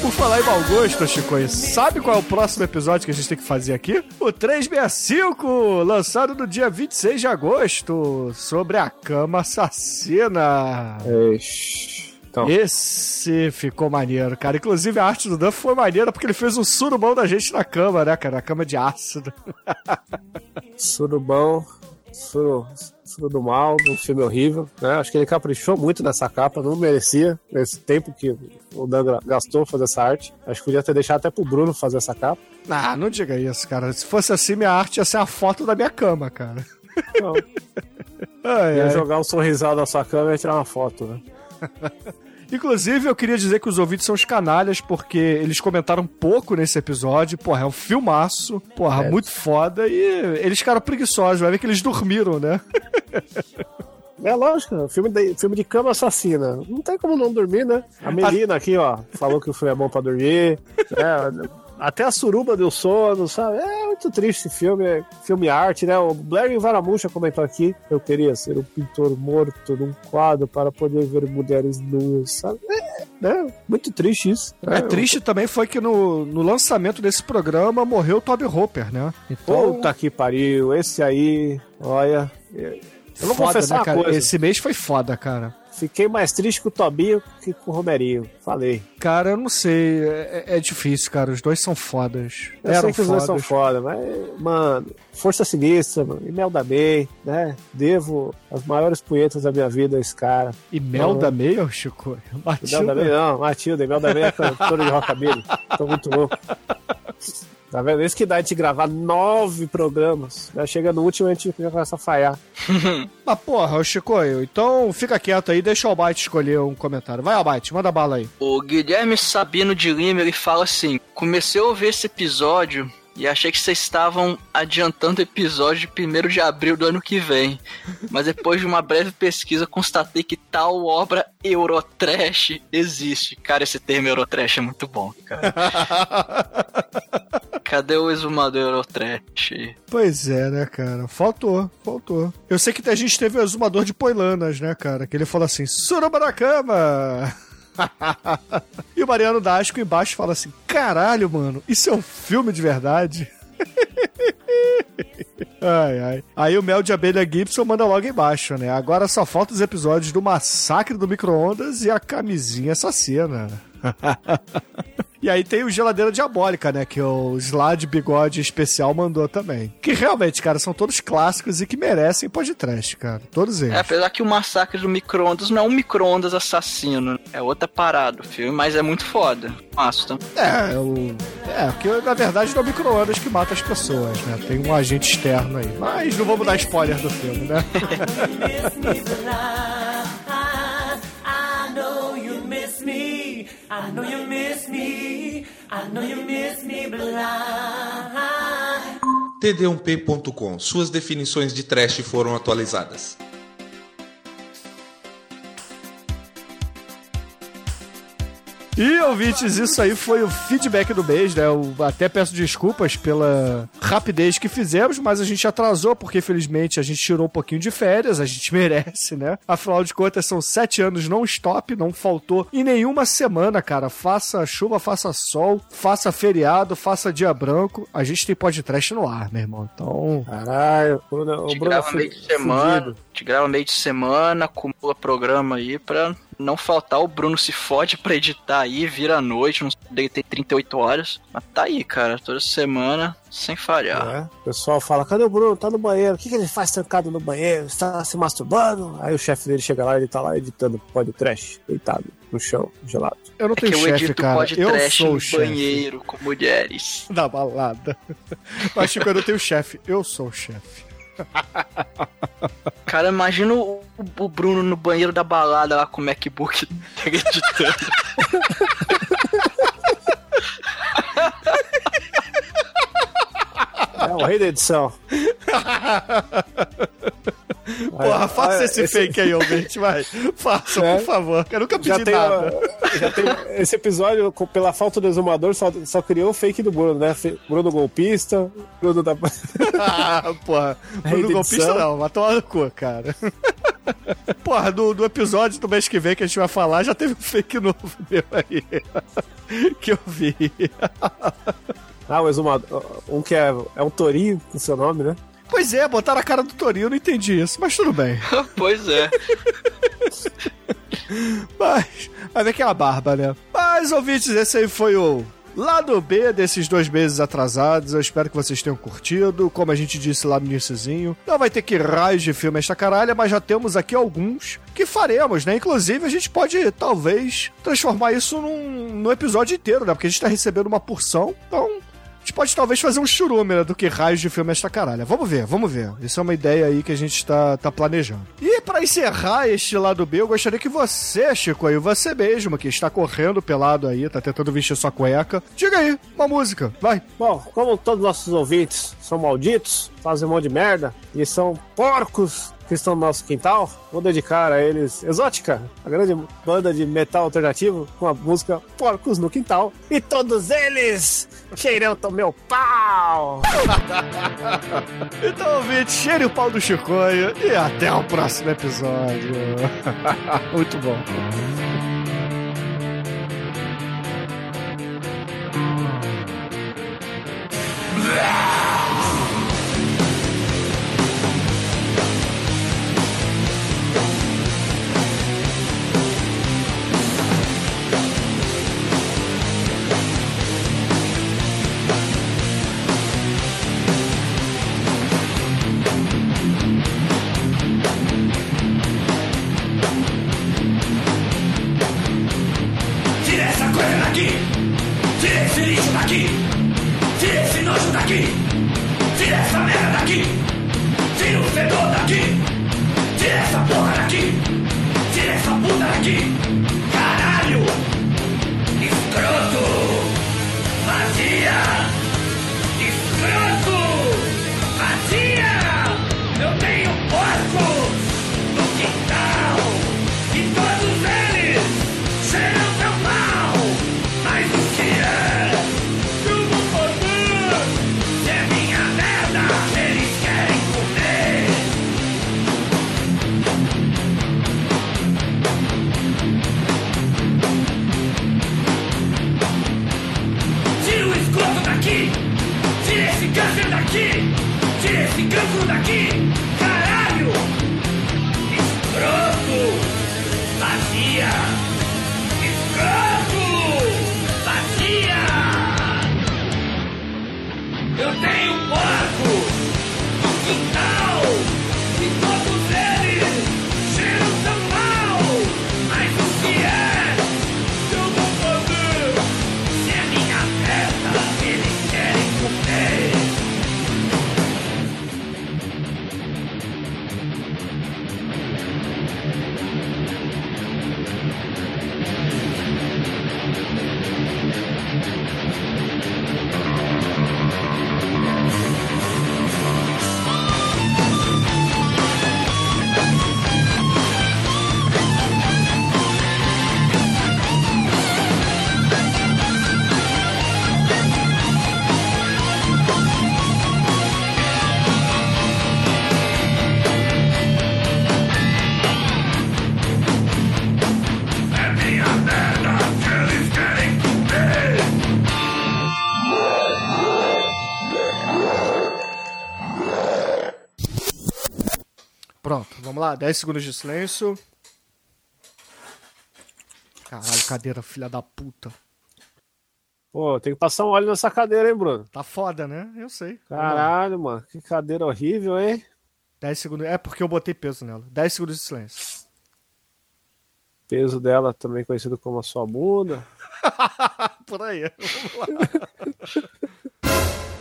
Por falar em mau gosto, Chicoio, sabe qual é o próximo episódio que a gente tem que fazer aqui? O 365, lançado no dia 26 de agosto, sobre a cama assassina. Então, Esse ficou maneiro, cara. Inclusive a arte do Duff foi maneira porque ele fez um surubão da gente na cama, né, cara? Na cama de ácido. surubão, suru do mal, um filme horrível, né? Acho que ele caprichou muito nessa capa, não merecia esse tempo que o Dan gastou fazer essa arte. Acho que podia ter deixado até pro Bruno fazer essa capa. Ah, não diga isso, cara. Se fosse assim, minha arte ia ser a foto da minha cama, cara. Não, Ai, ia ai. jogar um sorrisal na sua cama e ia tirar uma foto, né? Inclusive, eu queria dizer que os ouvintes são os canalhas, porque eles comentaram pouco nesse episódio. Porra, é um filmaço. Porra, É. muito foda. E eles ficaram preguiçosos. Vai ver que eles dormiram, né? É lógico, filme de, filme de cama assassina. Não tem como não dormir, né? A Melina aqui, ó, falou que o filme é bom pra dormir. né? Até a suruba deu sono, sabe? É muito triste esse filme, é filme arte, né? O Blair Varamucha comentou aqui: eu queria ser um pintor morto num quadro para poder ver mulheres nuas, sabe? É, né? Muito triste isso. É, triste também foi que no, no lançamento desse programa morreu o Toby Hopper, né? Então, Puta que pariu, esse aí, olha. Eu vou foda, confessar né, cara? coisa. Esse mês foi foda, cara. Fiquei mais triste com o Tobinho que com o Romerinho. Falei. Cara, eu não sei. É, é difícil, cara. Os dois são fodas. Eu Eram sei que os dois são fodas. foda, mas, mano, Força Sinistra, mano, Imelda May, né? Devo as maiores punhetas da minha vida a esse cara. Imelda May, ô, Chico? Imelda May, não, Matilda, Imelda May é cantora de rockabilly. Tô muito louco. Tá vendo? Isso que dá a gente gravar nove programas. Já chega no último e a gente já começa a falhar. Mas porra, ô Chicoio, então fica quieto aí, deixa o Albite escolher um comentário. Vai, Albite, manda bala aí. O Guilherme Sabino de Lima, ele fala assim: Comecei a ouvir esse episódio e achei que vocês estavam adiantando o episódio de 1 de abril do ano que vem. Mas depois de uma breve pesquisa, constatei que tal obra Eurotrash existe. Cara, esse termo Eurotrash é muito bom, cara. Cadê o exumador Eurotrash? Pois é, né, cara? Faltou, faltou. Eu sei que a gente teve o exumador de Poilanas, né, cara? Que ele falou assim: suruba na cama! e o Mariano Dasco embaixo fala assim: caralho, mano, isso é um filme de verdade? Ai, ai. Aí o Mel de Abelha Gibson manda logo embaixo, né? Agora só falta os episódios do Massacre do Micro-Ondas e a camisinha assassina. E aí tem o Geladeira Diabólica, né? Que o Slade Bigode Especial mandou também. Que realmente, cara, são todos clássicos e que merecem podcast, cara. Todos eles. É, apesar que o massacre do micro-ondas não é um micro-ondas assassino, é outra parada o filme, mas é muito foda. Massa, então. É, o... é, porque na verdade não é o micro-ondas que mata as pessoas, né? Tem um agente externo aí. Mas não vamos dar spoiler do filme, né? I know you miss me. I know you miss me, I. td1p.com. Suas definições de trash foram atualizadas. E, ouvintes, isso aí foi o feedback do mês, né? Eu até peço desculpas pela rapidez que fizemos, mas a gente atrasou, porque infelizmente a gente tirou um pouquinho de férias, a gente merece, né? Afinal de contas, são sete anos non-stop, não faltou em nenhuma semana, cara. Faça chuva, faça sol, faça feriado, faça dia branco. A gente tem podcast no ar, meu irmão. Então. Caralho, o Bruno, A o gente Bruno grava meio de semana, gente grava meio de semana, acumula programa aí pra não faltar. O Bruno se fode pra editar aí, vira a noite, não deve ter 38 horas. Mas tá aí, cara, toda semana, sem falhar. É. O pessoal fala, cadê o Bruno? Tá no banheiro. O que, que ele faz trancado no banheiro? Está se masturbando? Aí o chefe dele chega lá e ele tá lá editando pod trash, deitado no chão, gelado. Eu não É que tenho eu chefe, edito cara. Eu podcast sou o no chefe. banheiro com mulheres. Da balada. Mas, Chico, eu não tenho chefe. Eu sou o chefe. Cara, imagina o, o Bruno no banheiro da balada lá com o MacBook editando. É o rei da edição. Porra, faça Ah, esse, fake aí, ouvinte, vai. Faça, É. por favor. Eu nunca Já pedi tem, nada. já tem esse episódio, pela falta do exumador, só, só criou o fake do Bruno, né? Bruno golpista, Bruno da. Ah, porra. Rei Bruno golpista não, vai tomar no cu, cara. Porra, do, do episódio do mês que vem que a gente vai falar, já teve um fake novo meu aí. que eu vi. Ah, o exumador. Um que é, é um Torinho com seu nome, né? Pois é, botaram a cara do Torinho, eu não entendi isso, mas tudo bem. pois é. Mas, mas é que é a barba, né? Mas, ouvintes, esse aí foi o lado B desses dois meses atrasados. Eu espero que vocês tenham curtido. Como a gente disse lá no iníciozinho, não vai ter que raios de filme esta caralha, mas já temos aqui alguns que faremos, né? Inclusive, a gente pode, talvez, transformar isso num, num episódio inteiro, né? Porque a gente tá recebendo uma porção, então... Gente pode talvez fazer um churume né, do que raios de filme esta caralha. Vamos ver, vamos ver. Isso é uma ideia aí que a gente tá, tá planejando. E pra encerrar este lado B, eu gostaria que você, Chico, aí, você mesmo, que está correndo pelado aí, tá tentando vestir sua cueca, diga aí, uma música, vai. Bom, como todos nossos ouvintes são malditos, fazem um monte de merda e são porcos que estão no nosso quintal, vou dedicar a eles Exótica, a grande banda de metal alternativo, com a música Porcos no Quintal. E todos eles cheirão do meu pau! Então, ouvinte, cheire o pau do Chicoio e até o próximo episódio. Muito bom. Tira essa Vamos lá, 10 segundos de silêncio. Caralho, cadeira, filha da puta. Pô, tem que passar um óleo nessa cadeira, hein, Bruno? Tá foda, né? Eu sei. Caralho, mano. Que cadeira horrível, hein? 10 segundos. É porque eu botei peso nela. 10 segundos de silêncio. Peso dela também conhecido como a sua bunda. Por aí. Vamos lá.